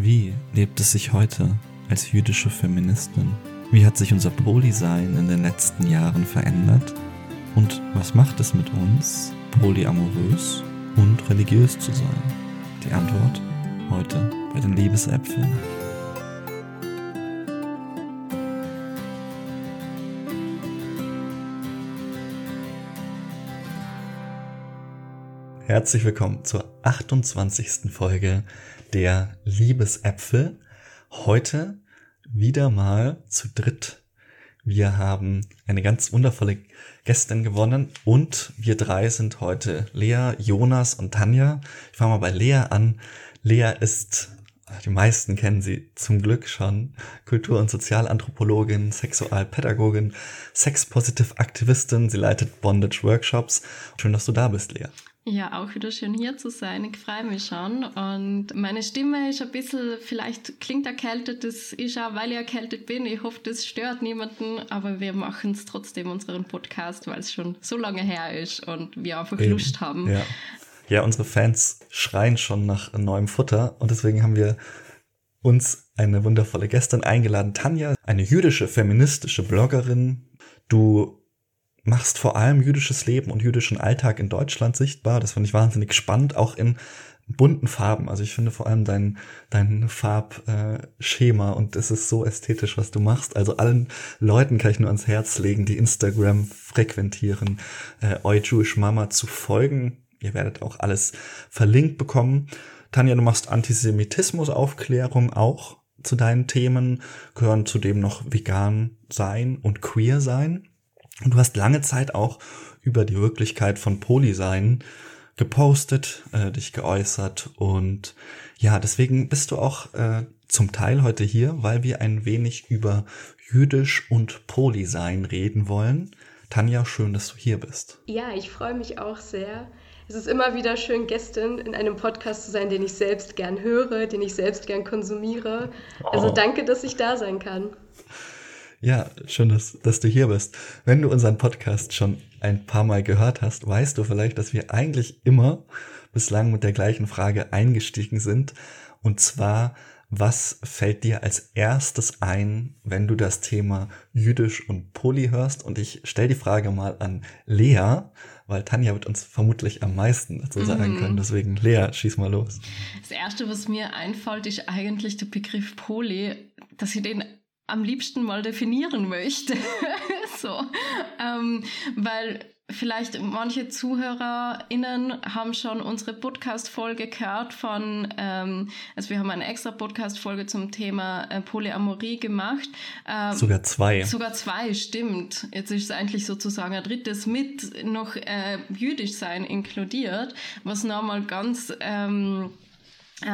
Wie lebt es sich heute als jüdische Feministin? Wie hat sich unser Polysein in den letzten Jahren verändert? Und was macht es mit uns, polyamorös und religiös zu sein? Die Antwort heute bei den Liebesäpfeln. Herzlich willkommen zur 28. Folge der Liebesäpfel. Heute wieder mal zu dritt. Wir haben eine ganz wundervolle Gästin gewonnen und wir drei sind heute Lea, Jonas und Tanja. Ich fange mal bei Lea an. Lea ist, die meisten kennen sie zum Glück schon, Kultur- und Sozialanthropologin, Sexualpädagogin, Sex-Positive-Aktivistin. Sie leitet Bondage-Workshops. Schön, dass du da bist, Lea. Ja, auch wieder schön hier zu sein. Ich freue mich schon. Und meine Stimme ist ein bisschen, vielleicht klingt erkältet, das ist auch, weil ich erkältet bin. Ich hoffe, das stört niemanden, aber wir machen es trotzdem, unseren Podcast, weil es schon so lange her ist und wir einfach Eben. Lust haben. Ja. ja, unsere Fans schreien schon nach neuem Futter und deswegen haben wir uns eine wundervolle Gästin eingeladen. Tanja, eine jüdische feministische Bloggerin. Du machst vor allem jüdisches Leben und jüdischen Alltag in Deutschland sichtbar. Das fand ich wahnsinnig spannend, auch in bunten Farben. Also ich finde vor allem dein, dein Farbschema und es ist so ästhetisch, was du machst. Also allen Leuten kann ich nur ans Herz legen, die Instagram frequentieren, äh, Oi Jewish Mama zu folgen. Ihr werdet auch alles verlinkt bekommen. Tanja, du machst Antisemitismus-Aufklärung auch zu deinen Themen, gehören zudem noch vegan sein und queer sein. Und du hast lange Zeit auch über die Wirklichkeit von Polysein gepostet, äh, dich geäußert und ja, deswegen bist du auch äh, zum Teil heute hier, weil wir ein wenig über Jüdisch und Polysein reden wollen. Tanja, schön, dass du hier bist. Ja, ich freue mich auch sehr. Es ist immer wieder schön, Gästin in einem Podcast zu sein, den ich selbst gern höre, den ich selbst gern konsumiere. Also oh. danke, dass ich da sein kann. Ja, schön, dass, dass du hier bist. Wenn du unseren Podcast schon ein paar Mal gehört hast, weißt du vielleicht, dass wir eigentlich immer bislang mit der gleichen Frage eingestiegen sind. Und zwar, was fällt dir als erstes ein, wenn du das Thema Jüdisch und Poli hörst? Und ich stelle die Frage mal an Lea, weil Tanja wird uns vermutlich am meisten dazu sagen mhm. können. Deswegen, Lea, schieß mal los. Das Erste, was mir einfällt, ist eigentlich der Begriff Poli, dass ich den am liebsten mal definieren möchte. so, ähm, weil vielleicht manche ZuhörerInnen haben schon unsere Podcast-Folge gehört von, ähm, also wir haben eine extra Podcast-Folge zum Thema äh, Polyamorie gemacht. Ähm, sogar zwei. Sogar zwei, stimmt. Jetzt ist es eigentlich sozusagen ein drittes mit noch äh, jüdisch sein inkludiert, was nochmal ganz ähm, äh,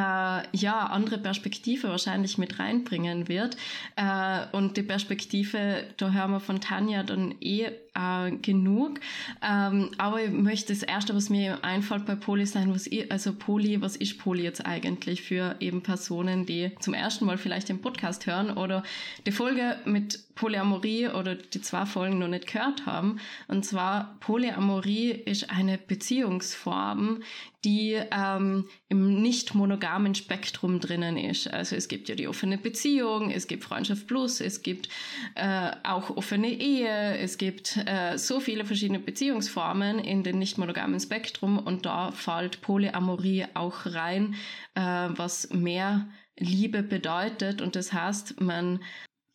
ja, andere Perspektive wahrscheinlich mit reinbringen wird. Äh, und die Perspektive, da hören wir von Tanja dann eh äh, genug. Ähm, aber ich möchte das Erste, was mir einfällt bei Poli sein, was ich, also Poli, was ist Poli jetzt eigentlich für eben Personen, die zum ersten Mal vielleicht den Podcast hören oder die Folge mit Polyamorie oder die zwei Folgen noch nicht gehört haben. Und zwar Polyamorie ist eine Beziehungsform, die ähm, im nicht monogamen Spektrum drinnen ist. Also es gibt ja die offene Beziehung, es gibt Freundschaft Plus, es gibt äh, auch offene Ehe, es gibt äh, so viele verschiedene Beziehungsformen in den nicht monogamen Spektrum und da fällt Polyamorie auch rein, äh, was mehr Liebe bedeutet. Und das heißt, man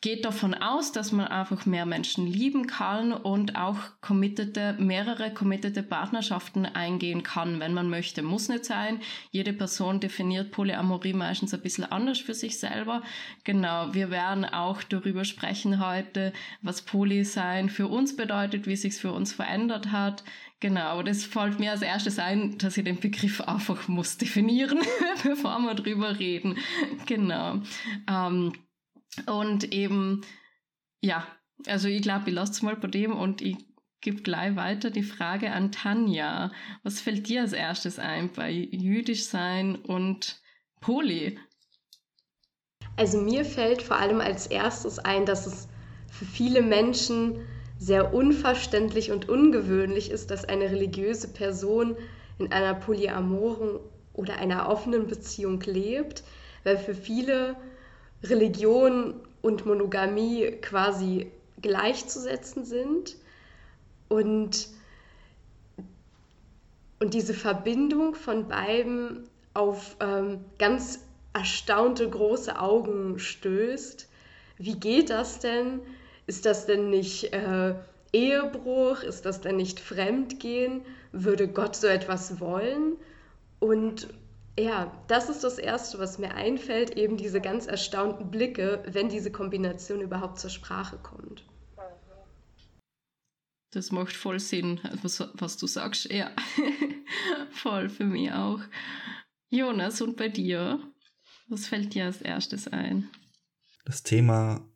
geht davon aus, dass man einfach mehr Menschen lieben kann und auch committete, mehrere committete Partnerschaften eingehen kann, wenn man möchte. Muss nicht sein. Jede Person definiert Polyamorie meistens ein bisschen anders für sich selber. Genau. Wir werden auch darüber sprechen heute, was Poly sein für uns bedeutet, wie sich's für uns verändert hat. Genau, das fällt mir als erstes ein, dass ich den Begriff einfach muss definieren, bevor wir drüber reden. Genau. Ähm, und eben, ja, also ich glaube, ich lasse es mal bei dem und ich gebe gleich weiter die Frage an Tanja. Was fällt dir als erstes ein bei jüdisch sein und Poli? Also mir fällt vor allem als erstes ein, dass es für viele Menschen sehr unverständlich und ungewöhnlich ist, dass eine religiöse Person in einer polyamoren oder einer offenen Beziehung lebt, weil für viele Religion und Monogamie quasi gleichzusetzen sind und, und diese Verbindung von beiden auf ähm, ganz erstaunte große Augen stößt. Wie geht das denn? Ist das denn nicht äh, Ehebruch? Ist das denn nicht Fremdgehen? Würde Gott so etwas wollen? Und ja, das ist das Erste, was mir einfällt, eben diese ganz erstaunten Blicke, wenn diese Kombination überhaupt zur Sprache kommt. Das macht voll Sinn, was, was du sagst. Ja, voll für mich auch. Jonas, und bei dir? Was fällt dir als erstes ein? Das Thema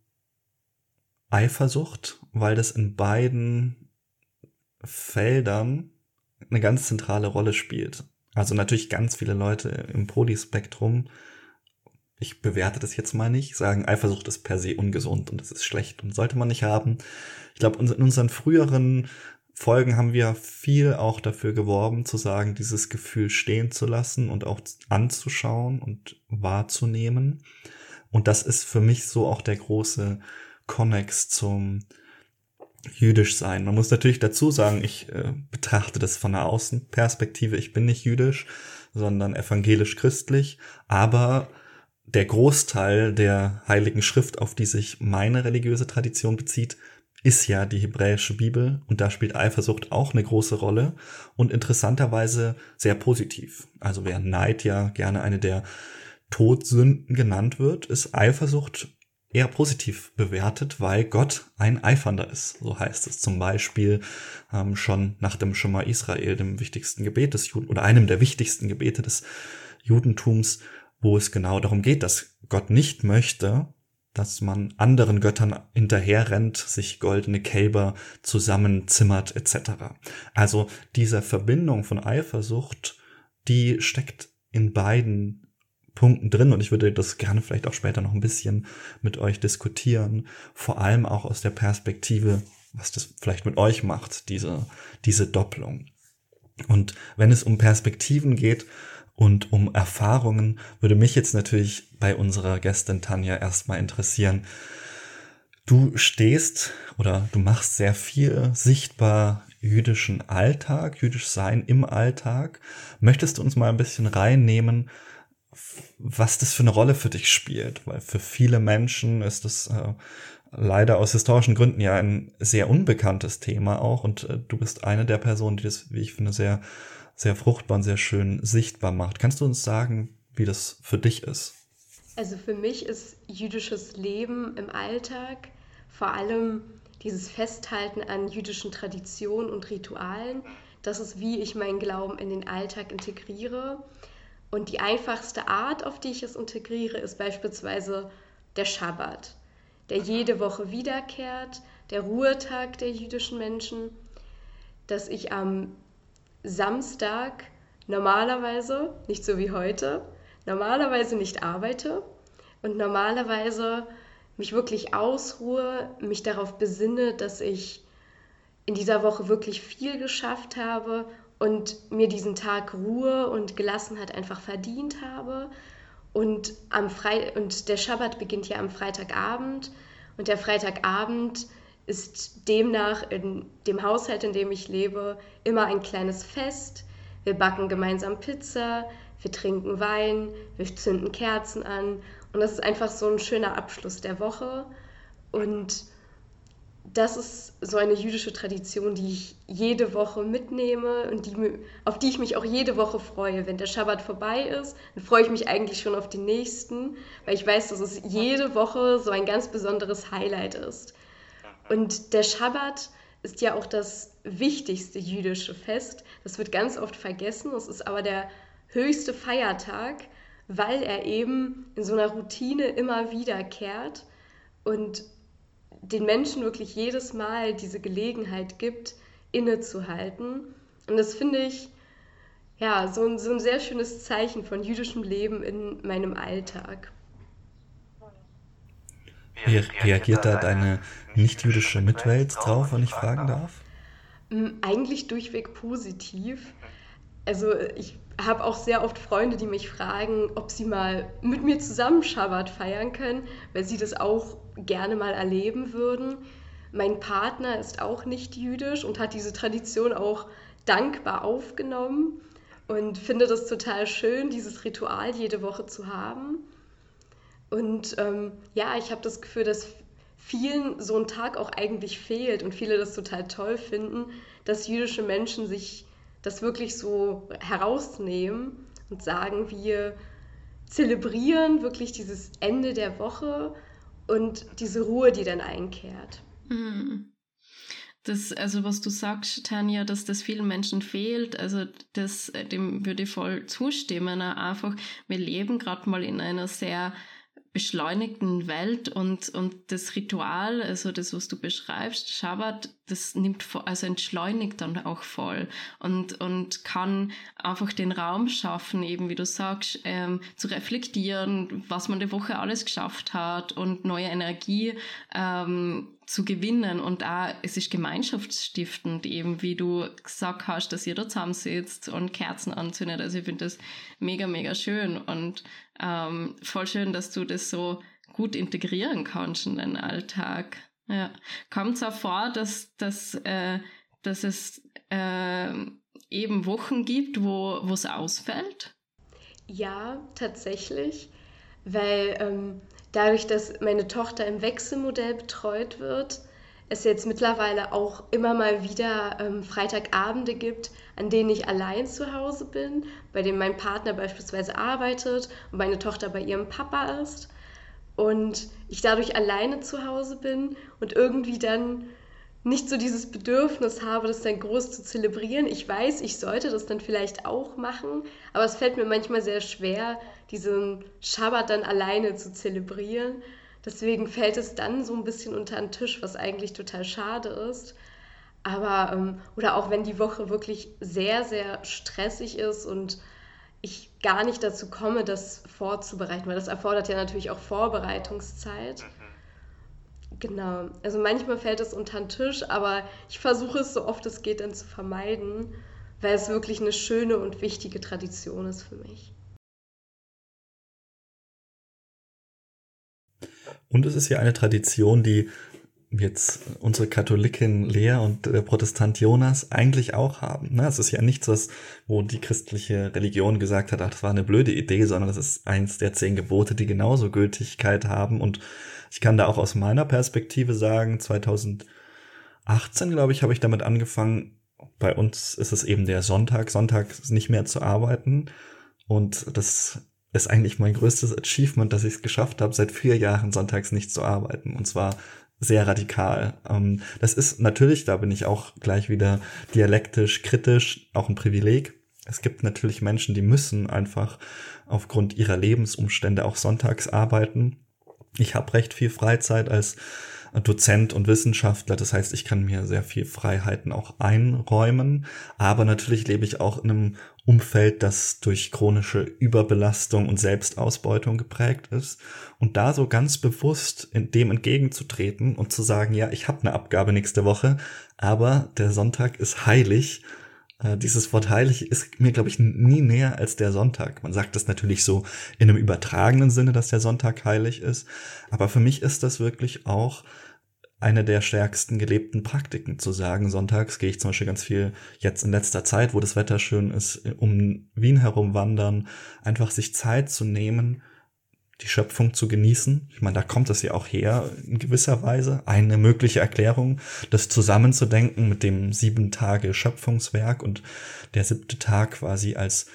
Eifersucht, weil das in beiden Feldern eine ganz zentrale Rolle spielt. Also natürlich ganz viele Leute im Podispektrum, ich bewerte das jetzt mal nicht, sagen, Eifersucht ist per se ungesund und es ist schlecht und sollte man nicht haben. Ich glaube, in unseren früheren Folgen haben wir viel auch dafür geworben, zu sagen, dieses Gefühl stehen zu lassen und auch anzuschauen und wahrzunehmen. Und das ist für mich so auch der große Konnex zum jüdisch sein. Man muss natürlich dazu sagen, ich äh, betrachte das von der Außenperspektive. Ich bin nicht jüdisch, sondern evangelisch-christlich. Aber der Großteil der Heiligen Schrift, auf die sich meine religiöse Tradition bezieht, ist ja die hebräische Bibel und da spielt Eifersucht auch eine große Rolle und interessanterweise sehr positiv. Also wer Neid ja gerne eine der Todsünden genannt wird, ist Eifersucht eher positiv bewertet, weil Gott ein Eifernder ist. So heißt es zum Beispiel ähm, schon nach dem Shema Israel, dem wichtigsten Gebet des Juden oder einem der wichtigsten Gebete des Judentums, wo es genau darum geht, dass Gott nicht möchte, dass man anderen Göttern hinterherrennt, sich goldene Kälber zusammenzimmert etc. Also diese Verbindung von Eifersucht, die steckt in beiden Punkten drin und ich würde das gerne vielleicht auch später noch ein bisschen mit euch diskutieren, vor allem auch aus der Perspektive, was das vielleicht mit euch macht, diese, diese Doppelung. Und wenn es um Perspektiven geht und um Erfahrungen, würde mich jetzt natürlich bei unserer Gästin Tanja erstmal interessieren, Du stehst oder du machst sehr viel sichtbar jüdischen Alltag, jüdisch sein im Alltag. Möchtest du uns mal ein bisschen reinnehmen, was das für eine Rolle für dich spielt, weil für viele Menschen ist das äh, leider aus historischen Gründen ja ein sehr unbekanntes Thema auch und äh, du bist eine der Personen, die das, wie ich finde, sehr, sehr fruchtbar und sehr schön sichtbar macht. Kannst du uns sagen, wie das für dich ist? Also für mich ist jüdisches Leben im Alltag vor allem dieses Festhalten an jüdischen Traditionen und Ritualen. Das ist, wie ich meinen Glauben in den Alltag integriere. Und die einfachste Art, auf die ich es integriere, ist beispielsweise der Schabbat, der jede Woche wiederkehrt, der Ruhetag der jüdischen Menschen, dass ich am Samstag normalerweise, nicht so wie heute, normalerweise nicht arbeite und normalerweise mich wirklich ausruhe, mich darauf besinne, dass ich in dieser Woche wirklich viel geschafft habe und mir diesen Tag Ruhe und Gelassenheit einfach verdient habe. Und, am Fre und der Schabbat beginnt ja am Freitagabend und der Freitagabend ist demnach in dem Haushalt, in dem ich lebe, immer ein kleines Fest. Wir backen gemeinsam Pizza, wir trinken Wein, wir zünden Kerzen an und das ist einfach so ein schöner Abschluss der Woche. Und das ist so eine jüdische Tradition, die ich jede Woche mitnehme und die, auf die ich mich auch jede Woche freue. Wenn der Schabbat vorbei ist, dann freue ich mich eigentlich schon auf den nächsten, weil ich weiß, dass es jede Woche so ein ganz besonderes Highlight ist. Und der Schabbat ist ja auch das wichtigste jüdische Fest. Das wird ganz oft vergessen. Es ist aber der höchste Feiertag, weil er eben in so einer Routine immer wiederkehrt und den Menschen wirklich jedes Mal diese Gelegenheit gibt, innezuhalten. Und das finde ich ja so ein, so ein sehr schönes Zeichen von jüdischem Leben in meinem Alltag. Wie reagiert da deine nicht-jüdische Mitwelt drauf, wenn ich fragen darf? Mm, eigentlich durchweg positiv. Also ich habe auch sehr oft Freunde, die mich fragen, ob sie mal mit mir zusammen Schabbat feiern können, weil sie das auch gerne mal erleben würden. Mein Partner ist auch nicht jüdisch und hat diese Tradition auch dankbar aufgenommen und finde das total schön, dieses Ritual jede Woche zu haben. Und ähm, ja, ich habe das Gefühl, dass vielen so ein Tag auch eigentlich fehlt und viele das total toll finden, dass jüdische Menschen sich das wirklich so herausnehmen und sagen, wir zelebrieren wirklich dieses Ende der Woche und diese Ruhe, die dann einkehrt. Mhm. Das, also was du sagst, Tanja, dass das vielen Menschen fehlt, also das, dem würde ich voll zustimmen. Einfach, wir leben gerade mal in einer sehr beschleunigten Welt und, und das Ritual, also das, was du beschreibst, Shabbat, das nimmt, also entschleunigt dann auch voll und, und kann einfach den Raum schaffen, eben wie du sagst, ähm, zu reflektieren, was man die Woche alles geschafft hat und neue Energie ähm, zu gewinnen und auch, es ist gemeinschaftsstiftend, eben wie du gesagt hast, dass ihr da zusammensitzt und Kerzen anzündet. Also ich finde das mega, mega schön und ähm, voll schön, dass du das so gut integrieren kannst in deinen Alltag. Ja. Kommt es auch vor, dass, dass, äh, dass es äh, eben Wochen gibt, wo es ausfällt? Ja, tatsächlich, weil ähm, dadurch, dass meine Tochter im Wechselmodell betreut wird, es jetzt mittlerweile auch immer mal wieder ähm, Freitagabende gibt, an denen ich allein zu Hause bin, bei denen mein Partner beispielsweise arbeitet und meine Tochter bei ihrem Papa ist und ich dadurch alleine zu Hause bin und irgendwie dann nicht so dieses Bedürfnis habe, das dann groß zu zelebrieren. Ich weiß, ich sollte das dann vielleicht auch machen, aber es fällt mir manchmal sehr schwer, diesen Schabbat dann alleine zu zelebrieren. Deswegen fällt es dann so ein bisschen unter den Tisch, was eigentlich total schade ist. Aber, ähm, oder auch wenn die Woche wirklich sehr, sehr stressig ist und ich gar nicht dazu komme, das vorzubereiten, weil das erfordert ja natürlich auch Vorbereitungszeit. Mhm. Genau. Also manchmal fällt es unter den Tisch, aber ich versuche es so oft es geht dann zu vermeiden, weil es wirklich eine schöne und wichtige Tradition ist für mich. Und es ist ja eine Tradition, die jetzt unsere Katholikin Lea und der Protestant Jonas eigentlich auch haben. Es ist ja nichts, was, wo die christliche Religion gesagt hat, ach, das war eine blöde Idee, sondern das ist eins der zehn Gebote, die genauso Gültigkeit haben. Und ich kann da auch aus meiner Perspektive sagen, 2018, glaube ich, habe ich damit angefangen. Bei uns ist es eben der Sonntag, Sonntag nicht mehr zu arbeiten. Und das ist eigentlich mein größtes Achievement, dass ich es geschafft habe, seit vier Jahren sonntags nicht zu arbeiten. Und zwar sehr radikal. Ähm, das ist natürlich, da bin ich auch gleich wieder dialektisch, kritisch, auch ein Privileg. Es gibt natürlich Menschen, die müssen einfach aufgrund ihrer Lebensumstände auch sonntags arbeiten. Ich habe recht viel Freizeit als Dozent und Wissenschaftler. Das heißt, ich kann mir sehr viel Freiheiten auch einräumen. Aber natürlich lebe ich auch in einem Umfeld, das durch chronische Überbelastung und Selbstausbeutung geprägt ist. Und da so ganz bewusst dem entgegenzutreten und zu sagen, ja, ich habe eine Abgabe nächste Woche, aber der Sonntag ist heilig. Äh, dieses Wort heilig ist mir, glaube ich, nie näher als der Sonntag. Man sagt das natürlich so in einem übertragenen Sinne, dass der Sonntag heilig ist. Aber für mich ist das wirklich auch eine der stärksten gelebten Praktiken zu sagen. Sonntags gehe ich zum Beispiel ganz viel jetzt in letzter Zeit, wo das Wetter schön ist, um Wien herum wandern, einfach sich Zeit zu nehmen, die Schöpfung zu genießen. Ich meine, da kommt es ja auch her in gewisser Weise. Eine mögliche Erklärung, das zusammenzudenken mit dem sieben Tage Schöpfungswerk und der siebte Tag quasi als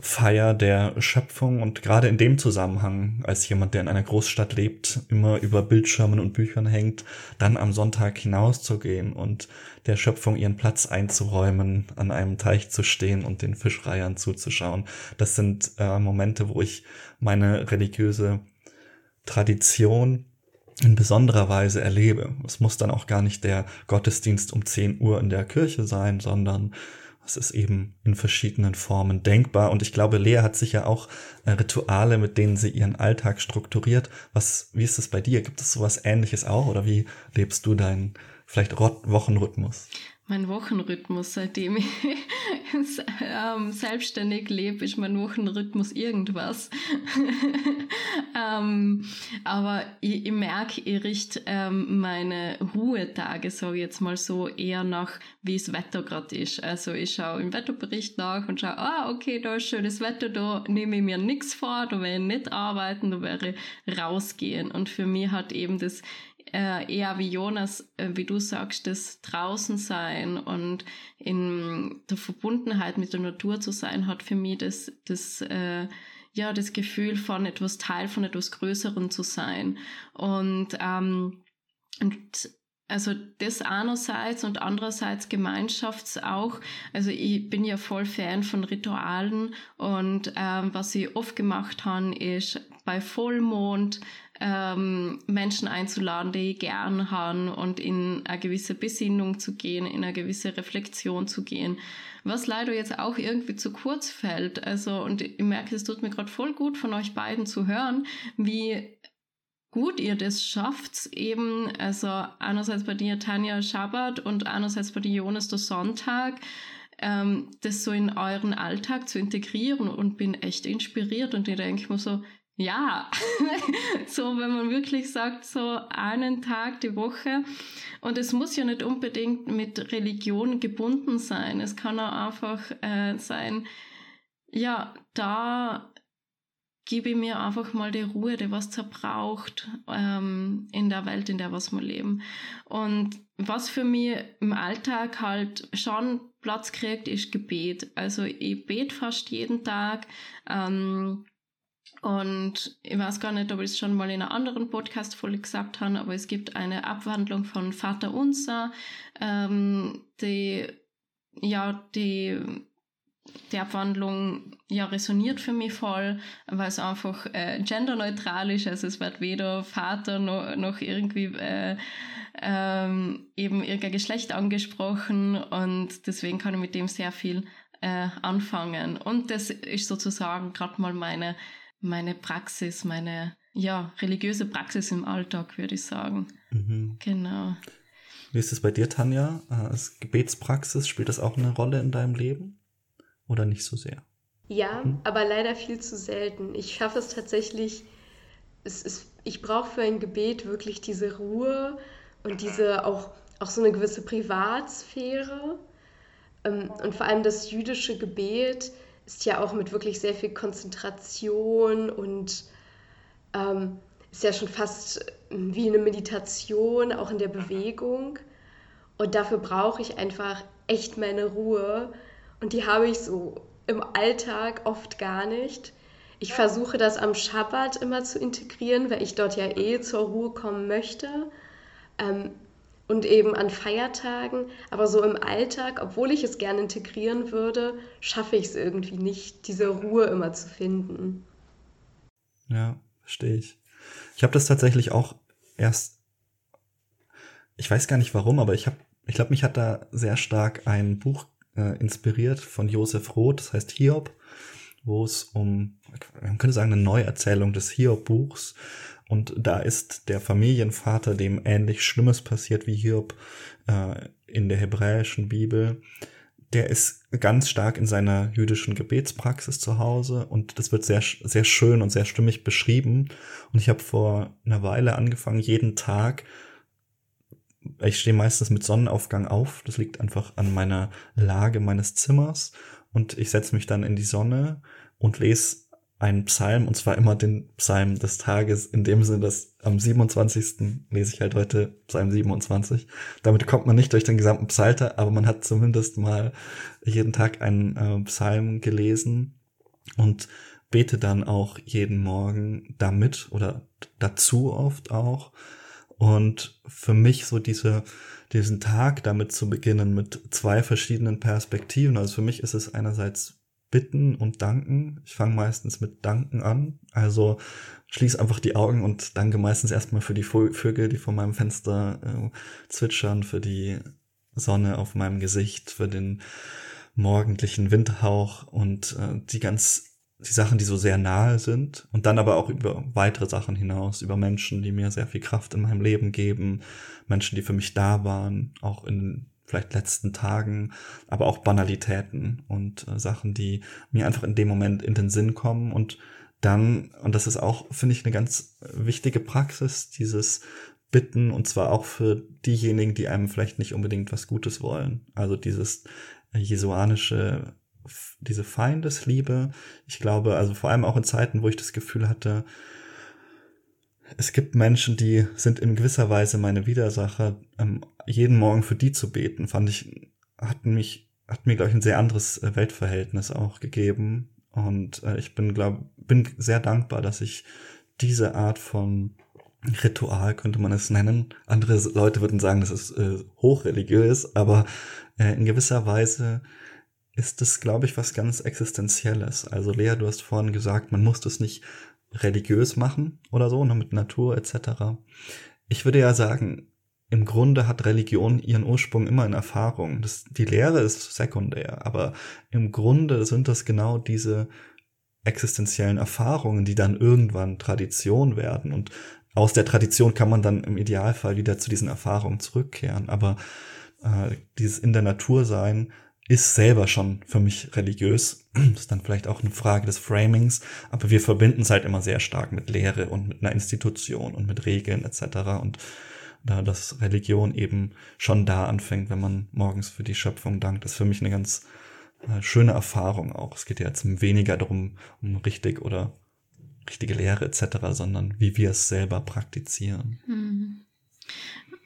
Feier der Schöpfung und gerade in dem Zusammenhang, als jemand, der in einer Großstadt lebt, immer über Bildschirmen und Büchern hängt, dann am Sonntag hinauszugehen und der Schöpfung ihren Platz einzuräumen, an einem Teich zu stehen und den Fischreihern zuzuschauen. Das sind äh, Momente, wo ich meine religiöse Tradition in besonderer Weise erlebe. Es muss dann auch gar nicht der Gottesdienst um 10 Uhr in der Kirche sein, sondern es ist eben in verschiedenen Formen denkbar. Und ich glaube, Lea hat sicher auch äh, Rituale, mit denen sie ihren Alltag strukturiert. Was, wie ist es bei dir? Gibt es sowas ähnliches auch? Oder wie lebst du deinen vielleicht Wochenrhythmus? Mein Wochenrhythmus, seitdem ich ähm, selbstständig lebe, ist mein Wochenrhythmus irgendwas. ähm, aber ich, ich merke, ich richte ähm, meine Ruhetage, sage ich jetzt mal so, eher nach, wie das Wetter gerade ist. Also ich schaue im Wetterbericht nach und schaue, ah, okay, da ist schönes Wetter, da nehme ich mir nichts vor, da werde ich nicht arbeiten, da werde ich rausgehen. Und für mich hat eben das äh, eher wie Jonas, äh, wie du sagst, das draußen sein und in der Verbundenheit mit der Natur zu sein, hat für mich das, das äh, ja, das Gefühl von etwas Teil von etwas Größerem zu sein. Und, ähm, und also das einerseits und andererseits Gemeinschafts auch. Also ich bin ja voll Fan von Ritualen und ähm, was ich oft gemacht habe, ist bei Vollmond ähm, Menschen einzuladen, die ich gern habe und in eine gewisse Besinnung zu gehen, in eine gewisse Reflexion zu gehen. Was leider jetzt auch irgendwie zu kurz fällt. Also, und ich merke, es tut mir gerade voll gut von euch beiden zu hören, wie gut ihr das schafft, eben, also einerseits bei dir Tanja Schabbat und einerseits bei dir Jonas der Sonntag, ähm, das so in euren Alltag zu integrieren und bin echt inspiriert und ich denke mir so, ja, so wenn man wirklich sagt, so einen Tag die Woche. Und es muss ja nicht unbedingt mit Religion gebunden sein. Es kann auch einfach äh, sein, ja, da gebe ich mir einfach mal die Ruhe, die was zerbraucht ähm, in der Welt, in der was wir leben. Und was für mich im Alltag halt schon Platz kriegt, ist Gebet. Also ich bete fast jeden Tag. Ähm, und ich weiß gar nicht, ob ich es schon mal in einer anderen Podcast-Folge gesagt habe, aber es gibt eine Abwandlung von Vater Unser, ähm, die, ja, die, die Abwandlung ja resoniert für mich voll, weil es einfach äh, genderneutral ist. Also es wird weder Vater noch, noch irgendwie äh, ähm, eben irgendein Geschlecht angesprochen und deswegen kann ich mit dem sehr viel äh, anfangen. Und das ist sozusagen gerade mal meine meine Praxis, meine ja, religiöse Praxis im Alltag, würde ich sagen. Mhm. Genau. Wie ist es bei dir, Tanja? Äh, als Gebetspraxis, spielt das auch eine Rolle in deinem Leben? Oder nicht so sehr? Ja, hm? aber leider viel zu selten. Ich schaffe es tatsächlich, es ist, ich brauche für ein Gebet wirklich diese Ruhe und diese auch, auch so eine gewisse Privatsphäre. Ähm, und vor allem das jüdische Gebet ist ja auch mit wirklich sehr viel Konzentration und ähm, ist ja schon fast wie eine Meditation, auch in der Bewegung. Und dafür brauche ich einfach echt meine Ruhe. Und die habe ich so im Alltag oft gar nicht. Ich versuche das am Schabbat immer zu integrieren, weil ich dort ja eh zur Ruhe kommen möchte. Ähm, und eben an Feiertagen, aber so im Alltag, obwohl ich es gerne integrieren würde, schaffe ich es irgendwie nicht, diese Ruhe immer zu finden. Ja, verstehe ich. Ich habe das tatsächlich auch erst, ich weiß gar nicht warum, aber ich habe, ich glaube, mich hat da sehr stark ein Buch äh, inspiriert von Josef Roth, das heißt Hiob, wo es um, man könnte sagen, eine Neuerzählung des Hiob-Buchs und da ist der Familienvater, dem ähnlich Schlimmes passiert wie Hiob äh, in der hebräischen Bibel. Der ist ganz stark in seiner jüdischen Gebetspraxis zu Hause und das wird sehr, sehr schön und sehr stimmig beschrieben. Und ich habe vor einer Weile angefangen, jeden Tag ich stehe meistens mit Sonnenaufgang auf. Das liegt einfach an meiner Lage meines Zimmers. Und ich setze mich dann in die Sonne und lese einen Psalm, und zwar immer den Psalm des Tages, in dem Sinne, dass am 27. lese ich halt heute Psalm 27. Damit kommt man nicht durch den gesamten Psalter, aber man hat zumindest mal jeden Tag einen äh, Psalm gelesen und bete dann auch jeden Morgen damit oder dazu oft auch. Und für mich so diese, diesen Tag damit zu beginnen mit zwei verschiedenen Perspektiven. Also für mich ist es einerseits Bitten und Danken. Ich fange meistens mit Danken an. Also schließe einfach die Augen und danke meistens erstmal für die Vögel, die vor meinem Fenster äh, zwitschern, für die Sonne auf meinem Gesicht, für den morgendlichen Windhauch und äh, die ganz die Sachen, die so sehr nahe sind und dann aber auch über weitere Sachen hinaus, über Menschen, die mir sehr viel Kraft in meinem Leben geben, Menschen, die für mich da waren, auch in vielleicht letzten Tagen, aber auch Banalitäten und äh, Sachen, die mir einfach in dem Moment in den Sinn kommen und dann, und das ist auch, finde ich, eine ganz wichtige Praxis, dieses Bitten, und zwar auch für diejenigen, die einem vielleicht nicht unbedingt was Gutes wollen. Also dieses jesuanische, diese Feindesliebe. Ich glaube, also vor allem auch in Zeiten, wo ich das Gefühl hatte, es gibt Menschen, die sind in gewisser Weise meine Widersacher. Ähm, jeden Morgen für die zu beten, fand ich, hat mich, hat mir, glaube ich, ein sehr anderes äh, Weltverhältnis auch gegeben. Und äh, ich bin, glaube, bin sehr dankbar, dass ich diese Art von Ritual, könnte man es nennen. Andere Leute würden sagen, das ist äh, hochreligiös, aber äh, in gewisser Weise ist es, glaube ich, was ganz Existenzielles. Also Lea, du hast vorhin gesagt, man muss das nicht religiös machen oder so, ne, mit Natur etc. Ich würde ja sagen, im Grunde hat Religion ihren Ursprung immer in Erfahrung. Das, die Lehre ist sekundär, aber im Grunde sind das genau diese existenziellen Erfahrungen, die dann irgendwann Tradition werden. Und aus der Tradition kann man dann im Idealfall wieder zu diesen Erfahrungen zurückkehren. Aber äh, dieses in der Natur sein ist selber schon für mich religiös. Das ist dann vielleicht auch eine Frage des Framings, aber wir verbinden es halt immer sehr stark mit Lehre und mit einer Institution und mit Regeln etc. Und da dass Religion eben schon da anfängt, wenn man morgens für die Schöpfung dankt, ist für mich eine ganz äh, schöne Erfahrung auch. Es geht ja jetzt weniger darum, um richtig oder richtige Lehre etc., sondern wie wir es selber praktizieren. Hm.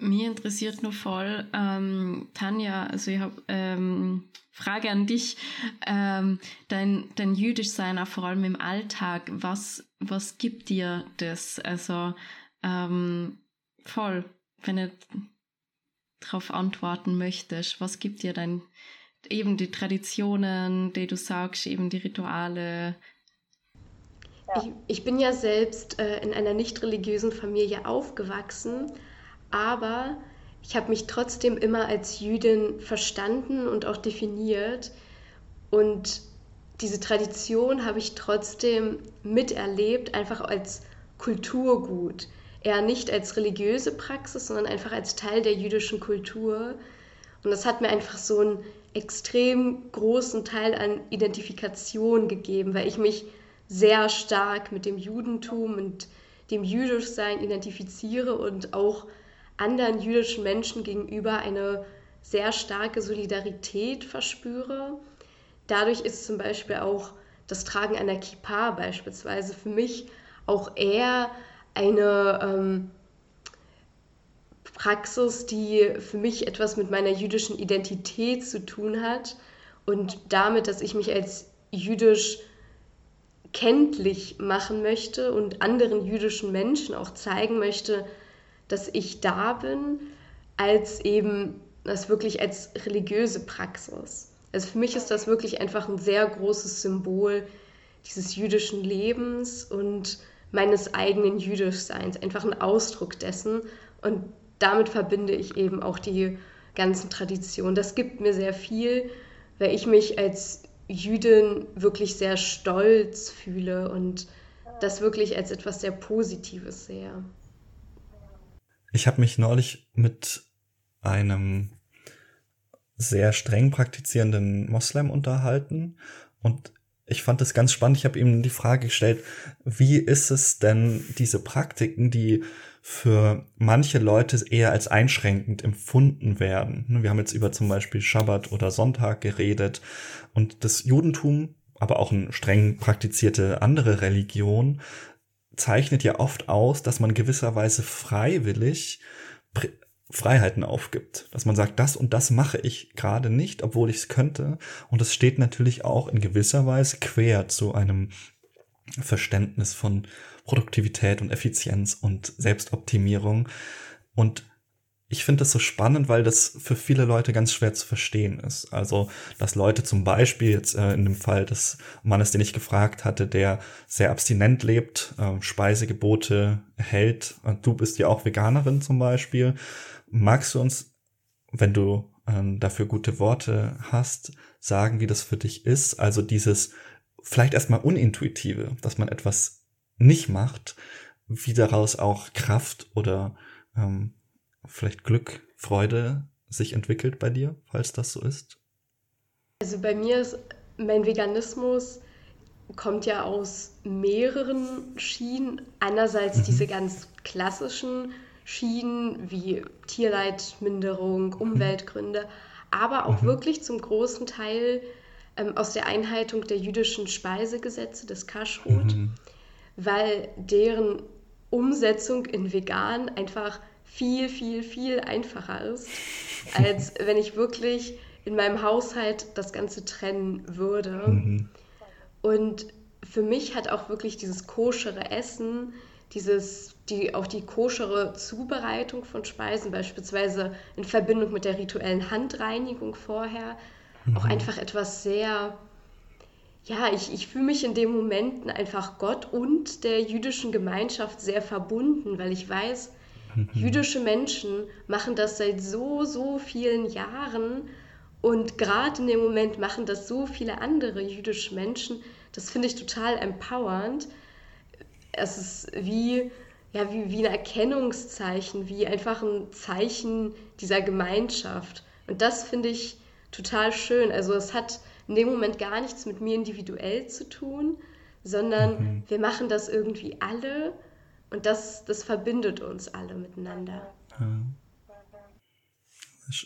Mir interessiert nur voll, ähm, Tanja, also ich habe ähm, Frage an dich, ähm, dein, dein Jüdischsein auch vor allem im Alltag, was, was gibt dir das? Also ähm, voll, wenn du darauf antworten möchtest, was gibt dir dein, eben die Traditionen, die du sagst, eben die Rituale, ich, ich, bin ja selbst äh, in einer nicht religiösen Familie aufgewachsen aber ich habe mich trotzdem immer als Jüdin verstanden und auch definiert. Und diese Tradition habe ich trotzdem miterlebt, einfach als Kulturgut. Eher nicht als religiöse Praxis, sondern einfach als Teil der jüdischen Kultur. Und das hat mir einfach so einen extrem großen Teil an Identifikation gegeben, weil ich mich sehr stark mit dem Judentum und dem Jüdischsein identifiziere und auch anderen jüdischen Menschen gegenüber eine sehr starke Solidarität verspüre. Dadurch ist zum Beispiel auch das Tragen einer Kippa beispielsweise für mich auch eher eine ähm, Praxis, die für mich etwas mit meiner jüdischen Identität zu tun hat und damit, dass ich mich als jüdisch kenntlich machen möchte und anderen jüdischen Menschen auch zeigen möchte, dass ich da bin, als eben das wirklich als religiöse Praxis. Also für mich ist das wirklich einfach ein sehr großes Symbol dieses jüdischen Lebens und meines eigenen Jüdischseins, einfach ein Ausdruck dessen. Und damit verbinde ich eben auch die ganzen Traditionen. Das gibt mir sehr viel, weil ich mich als Jüdin wirklich sehr stolz fühle und das wirklich als etwas sehr Positives sehe. Ich habe mich neulich mit einem sehr streng praktizierenden Moslem unterhalten und ich fand es ganz spannend. Ich habe ihm die Frage gestellt, wie ist es denn diese Praktiken, die für manche Leute eher als einschränkend empfunden werden? Wir haben jetzt über zum Beispiel Schabbat oder Sonntag geredet und das Judentum, aber auch eine streng praktizierte andere Religion zeichnet ja oft aus, dass man gewisserweise freiwillig Freiheiten aufgibt. Dass man sagt, das und das mache ich gerade nicht, obwohl ich es könnte. Und es steht natürlich auch in gewisser Weise quer zu einem Verständnis von Produktivität und Effizienz und Selbstoptimierung. Und ich finde das so spannend, weil das für viele Leute ganz schwer zu verstehen ist. Also, dass Leute zum Beispiel jetzt äh, in dem Fall des Mannes, den ich gefragt hatte, der sehr abstinent lebt, äh, Speisegebote hält. Du bist ja auch Veganerin zum Beispiel. Magst du uns, wenn du äh, dafür gute Worte hast, sagen, wie das für dich ist? Also dieses vielleicht erstmal unintuitive, dass man etwas nicht macht, wie daraus auch Kraft oder ähm, vielleicht Glück, Freude sich entwickelt bei dir, falls das so ist? Also bei mir ist mein Veganismus kommt ja aus mehreren Schienen. Einerseits mhm. diese ganz klassischen Schienen wie Tierleidminderung, mhm. Umweltgründe, aber auch mhm. wirklich zum großen Teil ähm, aus der Einhaltung der jüdischen Speisegesetze des Kashrut, mhm. weil deren Umsetzung in vegan einfach viel, viel, viel einfacher ist, als wenn ich wirklich in meinem Haushalt das Ganze trennen würde. Mhm. Und für mich hat auch wirklich dieses koschere Essen, dieses, die, auch die koschere Zubereitung von Speisen, beispielsweise in Verbindung mit der rituellen Handreinigung vorher, mhm. auch einfach etwas sehr, ja, ich, ich fühle mich in den Momenten einfach Gott und der jüdischen Gemeinschaft sehr verbunden, weil ich weiß. Jüdische Menschen machen das seit so, so vielen Jahren und gerade in dem Moment machen das so viele andere jüdische Menschen. Das finde ich total empowernd. Es ist wie, ja, wie, wie ein Erkennungszeichen, wie einfach ein Zeichen dieser Gemeinschaft. Und das finde ich total schön. Also es hat in dem Moment gar nichts mit mir individuell zu tun, sondern mhm. wir machen das irgendwie alle und das, das verbindet uns alle miteinander. Ja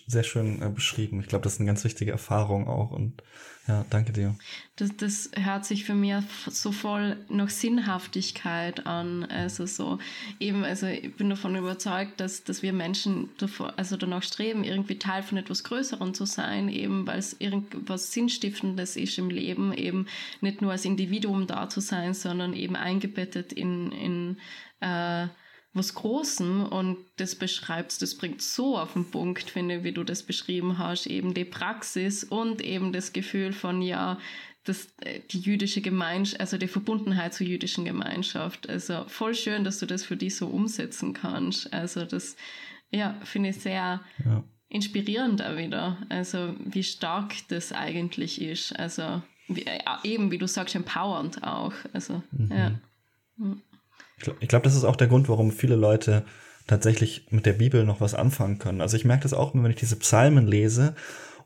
sehr schön äh, beschrieben. Ich glaube, das ist eine ganz wichtige Erfahrung auch. Und ja, danke dir. Das, das hört sich für mich so voll nach Sinnhaftigkeit an. Also so eben, also ich bin davon überzeugt, dass, dass wir Menschen davor, also danach streben, irgendwie Teil von etwas Größerem zu sein, eben weil es irgendwas Sinnstiftendes ist im Leben, eben nicht nur als Individuum da zu sein, sondern eben eingebettet in, in äh, was Großem und das beschreibst, das bringt so auf den Punkt, finde ich, wie du das beschrieben hast, eben die Praxis und eben das Gefühl von, ja, das, äh, die jüdische Gemeinschaft, also die Verbundenheit zur jüdischen Gemeinschaft. Also voll schön, dass du das für dich so umsetzen kannst. Also das, ja, finde ich sehr ja. inspirierend auch wieder. Also wie stark das eigentlich ist. Also wie, äh, eben, wie du sagst, empowernd auch. Also, mhm. ja. Ich glaube, glaub, das ist auch der Grund, warum viele Leute tatsächlich mit der Bibel noch was anfangen können. Also ich merke das auch, wenn ich diese Psalmen lese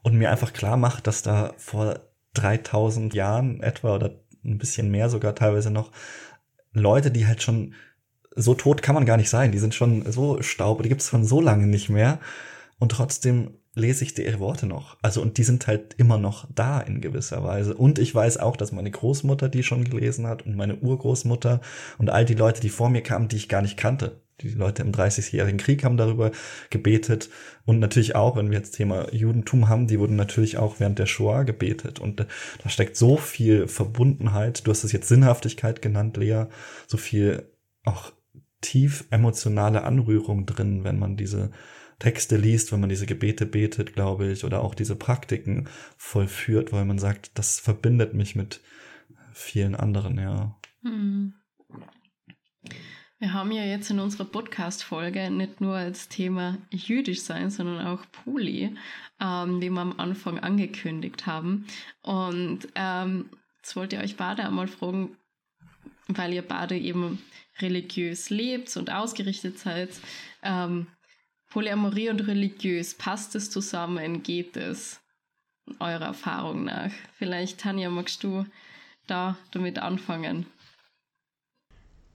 und mir einfach klar mache, dass da vor 3000 Jahren etwa oder ein bisschen mehr sogar teilweise noch Leute, die halt schon so tot kann man gar nicht sein, die sind schon so staub, die gibt es schon so lange nicht mehr und trotzdem lese ich ihre Worte noch. Also, und die sind halt immer noch da in gewisser Weise. Und ich weiß auch, dass meine Großmutter die schon gelesen hat und meine Urgroßmutter und all die Leute, die vor mir kamen, die ich gar nicht kannte. Die Leute im 30-jährigen Krieg haben darüber gebetet. Und natürlich auch, wenn wir jetzt Thema Judentum haben, die wurden natürlich auch während der Shoah gebetet. Und da steckt so viel Verbundenheit. Du hast es jetzt Sinnhaftigkeit genannt, Lea. So viel auch tief emotionale Anrührung drin, wenn man diese Texte liest, wenn man diese Gebete betet, glaube ich, oder auch diese Praktiken vollführt, weil man sagt, das verbindet mich mit vielen anderen, ja. Hm. Wir haben ja jetzt in unserer Podcast-Folge nicht nur als Thema jüdisch sein, sondern auch Puli, ähm, die wir am Anfang angekündigt haben. Und ähm, jetzt wollte ich euch beide einmal fragen, weil ihr beide eben religiös lebt und ausgerichtet seid, ähm, Polyamorie und religiös, passt es zusammen? Geht es? Eurer Erfahrung nach. Vielleicht, Tanja, magst du da damit anfangen?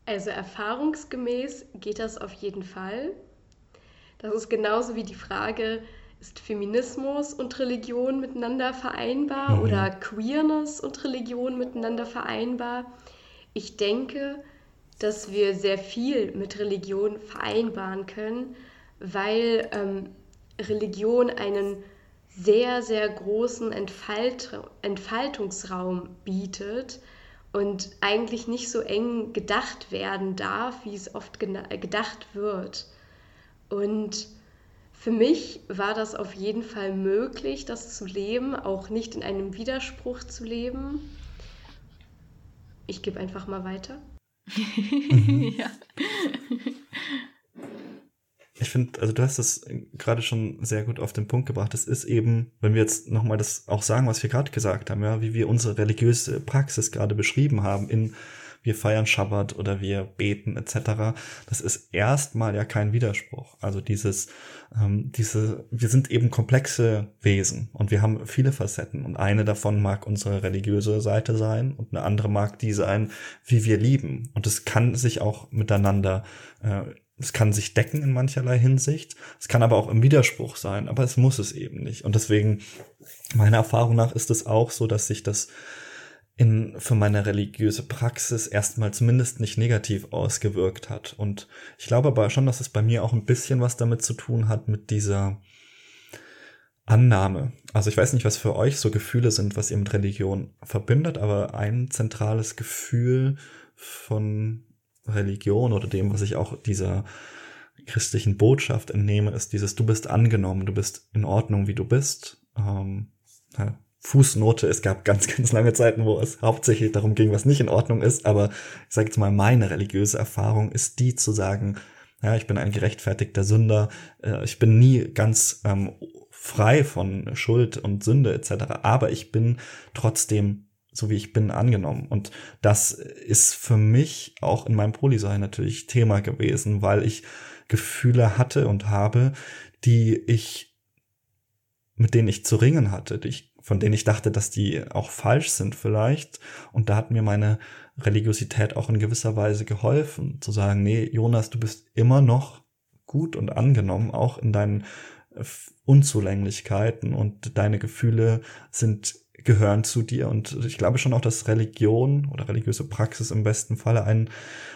Also erfahrungsgemäß geht das auf jeden Fall. Das ist genauso wie die Frage, ist Feminismus und Religion miteinander vereinbar mhm. oder Queerness und Religion miteinander vereinbar? Ich denke, dass wir sehr viel mit Religion vereinbaren können weil ähm, Religion einen sehr, sehr großen Entfalt Entfaltungsraum bietet und eigentlich nicht so eng gedacht werden darf, wie es oft gedacht wird. Und für mich war das auf jeden Fall möglich, das zu leben, auch nicht in einem Widerspruch zu leben. Ich gebe einfach mal weiter. ja. ich finde, also du hast es gerade schon sehr gut auf den Punkt gebracht. Es ist eben, wenn wir jetzt nochmal das auch sagen, was wir gerade gesagt haben, ja, wie wir unsere religiöse Praxis gerade beschrieben haben, in, wir feiern Schabbat oder wir beten etc. Das ist erstmal ja kein Widerspruch. Also dieses, ähm, diese, wir sind eben komplexe Wesen und wir haben viele Facetten und eine davon mag unsere religiöse Seite sein und eine andere mag die sein, wie wir lieben. Und es kann sich auch miteinander äh, es kann sich decken in mancherlei Hinsicht. Es kann aber auch im Widerspruch sein, aber es muss es eben nicht. Und deswegen, meiner Erfahrung nach, ist es auch so, dass sich das in, für meine religiöse Praxis erstmal zumindest nicht negativ ausgewirkt hat. Und ich glaube aber schon, dass es bei mir auch ein bisschen was damit zu tun hat mit dieser Annahme. Also ich weiß nicht, was für euch so Gefühle sind, was ihr mit Religion verbindet, aber ein zentrales Gefühl von Religion oder dem, was ich auch dieser christlichen Botschaft entnehme, ist dieses, du bist angenommen, du bist in Ordnung, wie du bist. Ähm, ja, Fußnote, es gab ganz, ganz lange Zeiten, wo es hauptsächlich darum ging, was nicht in Ordnung ist, aber ich sage jetzt mal, meine religiöse Erfahrung ist die zu sagen, ja, ich bin ein gerechtfertigter Sünder, äh, ich bin nie ganz ähm, frei von Schuld und Sünde etc., aber ich bin trotzdem so wie ich bin, angenommen. Und das ist für mich auch in meinem Polysein natürlich Thema gewesen, weil ich Gefühle hatte und habe, die ich, mit denen ich zu ringen hatte, die ich, von denen ich dachte, dass die auch falsch sind vielleicht. Und da hat mir meine Religiosität auch in gewisser Weise geholfen, zu sagen, nee, Jonas, du bist immer noch gut und angenommen, auch in deinen Unzulänglichkeiten und deine Gefühle sind gehören zu dir. Und ich glaube schon auch, dass Religion oder religiöse Praxis im besten Falle einen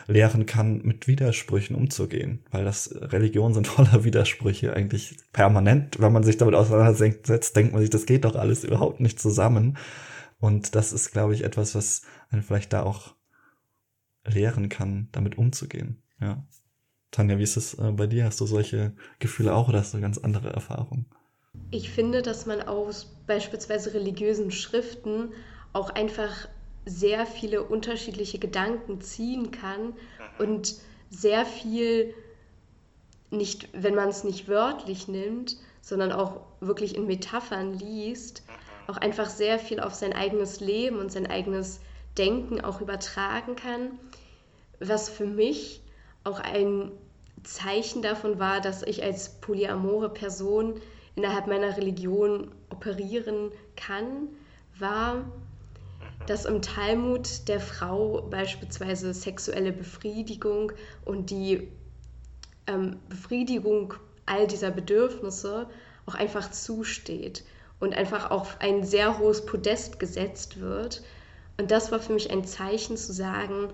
lehren kann, mit Widersprüchen umzugehen. Weil das Religionen sind voller Widersprüche eigentlich permanent. Wenn man sich damit auseinandersetzt, denkt man sich, das geht doch alles überhaupt nicht zusammen. Und das ist, glaube ich, etwas, was einen vielleicht da auch lehren kann, damit umzugehen. Ja. Tanja, wie ist es äh, bei dir? Hast du solche Gefühle auch oder hast du ganz andere Erfahrungen? Ich finde, dass man aus beispielsweise religiösen Schriften auch einfach sehr viele unterschiedliche Gedanken ziehen kann mhm. und sehr viel nicht, wenn man es nicht wörtlich nimmt, sondern auch wirklich in Metaphern liest, mhm. auch einfach sehr viel auf sein eigenes Leben und sein eigenes Denken auch übertragen kann, was für mich auch ein Zeichen davon war, dass ich als polyamore Person innerhalb meiner Religion operieren kann, war, dass im Talmud der Frau beispielsweise sexuelle Befriedigung und die ähm, Befriedigung all dieser Bedürfnisse auch einfach zusteht und einfach auf ein sehr hohes Podest gesetzt wird. Und das war für mich ein Zeichen zu sagen,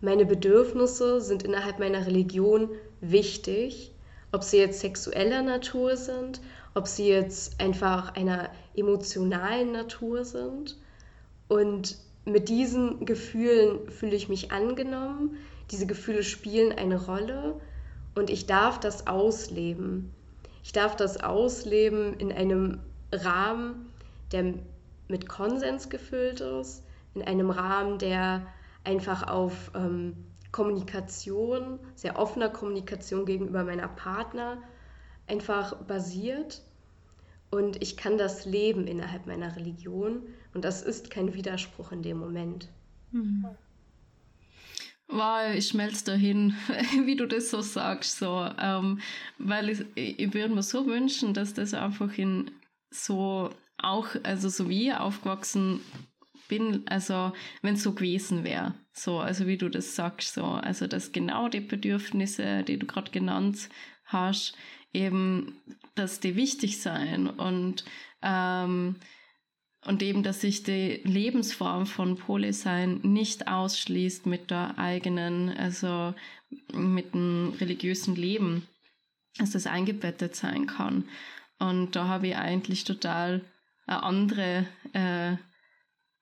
meine Bedürfnisse sind innerhalb meiner Religion wichtig, ob sie jetzt sexueller Natur sind ob sie jetzt einfach einer emotionalen Natur sind. Und mit diesen Gefühlen fühle ich mich angenommen. Diese Gefühle spielen eine Rolle und ich darf das ausleben. Ich darf das ausleben in einem Rahmen, der mit Konsens gefüllt ist, in einem Rahmen, der einfach auf ähm, Kommunikation, sehr offener Kommunikation gegenüber meiner Partner einfach basiert und ich kann das leben innerhalb meiner Religion und das ist kein Widerspruch in dem Moment. Mhm. Wow, ich schmelze dahin, wie du das so sagst, so, ähm, weil ich, ich würde mir so wünschen, dass das einfach in so auch, also so wie ich aufgewachsen bin, also wenn es so gewesen wäre, so, also wie du das sagst, so, also dass genau die Bedürfnisse, die du gerade genannt hast, eben, dass die wichtig sein und, ähm, und eben, dass sich die Lebensform von Polysein nicht ausschließt mit der eigenen, also mit dem religiösen Leben, dass das eingebettet sein kann. Und da habe ich eigentlich total eine andere äh,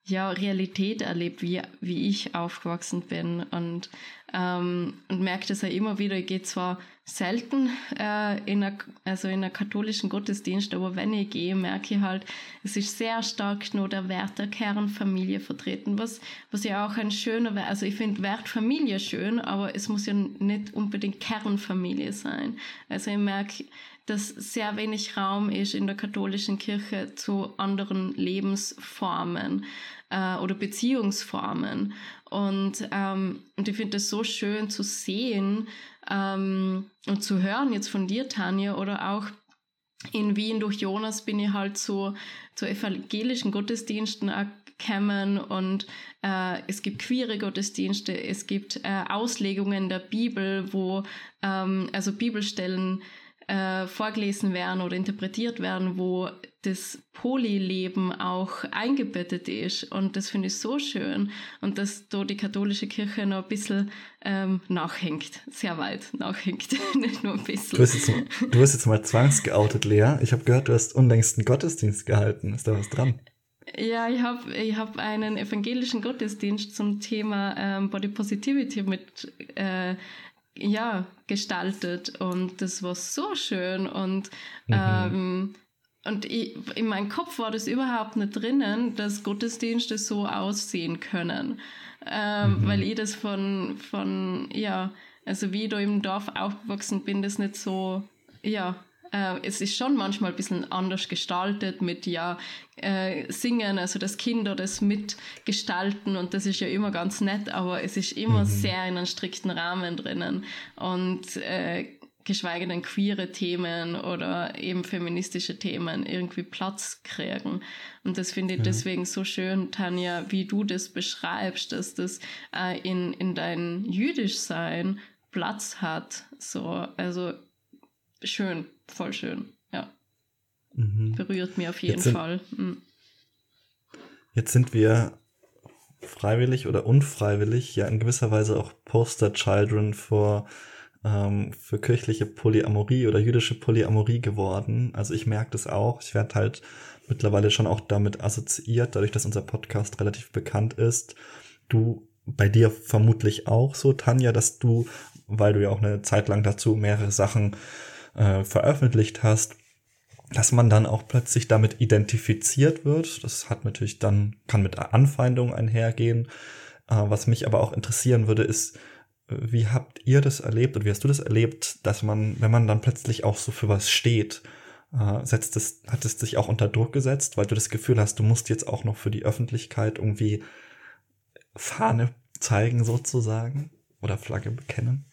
ja, Realität erlebt, wie, wie ich aufgewachsen bin und, ähm, und merke das ja immer wieder. Ich gehe zwar selten äh, in einer, also in katholischen Gottesdienst, aber wenn ich gehe, merke ich halt, es ist sehr stark nur der Wert der Kernfamilie vertreten, was, was ja auch ein schöner Wert, also ich finde Wert Familie schön, aber es muss ja nicht unbedingt Kernfamilie sein. Also ich merke, dass sehr wenig Raum ist in der katholischen Kirche zu anderen Lebensformen. äh, oder Beziehungsformen. Und, ähm, und ich finde es so schön zu sehen ähm, und zu hören jetzt von dir, Tanja, oder auch in Wien durch Jonas bin ich halt zu, zu evangelischen Gottesdiensten gekommen und äh, es gibt queere Gottesdienste, es gibt äh, Auslegungen der Bibel, wo ähm, also Bibelstellen äh, vorgelesen werden oder interpretiert werden, wo das Polyleben auch eingebettet ist. Und das finde ich so schön. Und dass da die katholische Kirche noch ein bisschen ähm, nachhängt. Sehr weit nachhängt. Nicht nur ein bisschen. Du hast jetzt, du hast jetzt mal zwangsgeoutet, Lea. Ich habe gehört, du hast unlängst einen Gottesdienst gehalten. Ist da was dran? Ja, ich habe ich hab einen evangelischen Gottesdienst zum Thema ähm, Body Positivity mit äh, ja, gestaltet und das war so schön und mhm. ähm, und ich, in meinem Kopf war das überhaupt nicht drinnen, dass Gottesdienste so aussehen können. Ähm, mhm. Weil ich das von, von, ja, also wie ich da im Dorf aufgewachsen bin, das nicht so, ja, äh, es ist schon manchmal ein bisschen anders gestaltet mit ja äh, Singen, also das Kinder das mitgestalten und das ist ja immer ganz nett, aber es ist immer mhm. sehr in einem strikten Rahmen drinnen und äh, geschweige denn queere Themen oder eben feministische Themen irgendwie Platz kriegen. Und das finde ich ja. deswegen so schön, Tanja, wie du das beschreibst, dass das äh, in, in dein Jüdischsein Platz hat. So, also schön voll schön. Ja. Mhm. Berührt mir auf jeden sind, Fall. Mhm. Jetzt sind wir freiwillig oder unfreiwillig ja in gewisser Weise auch Poster Children vor ähm, für kirchliche Polyamorie oder jüdische Polyamorie geworden. Also ich merke das auch. Ich werde halt mittlerweile schon auch damit assoziiert, dadurch, dass unser Podcast relativ bekannt ist. Du bei dir vermutlich auch so, Tanja, dass du, weil du ja auch eine Zeit lang dazu mehrere Sachen äh, veröffentlicht hast, dass man dann auch plötzlich damit identifiziert wird. Das hat natürlich dann, kann mit Anfeindungen einhergehen. Äh, was mich aber auch interessieren würde, ist, wie habt ihr das erlebt und wie hast du das erlebt, dass man, wenn man dann plötzlich auch so für was steht, äh, setzt es, hat es dich auch unter Druck gesetzt, weil du das Gefühl hast, du musst jetzt auch noch für die Öffentlichkeit irgendwie Fahne zeigen sozusagen oder Flagge bekennen?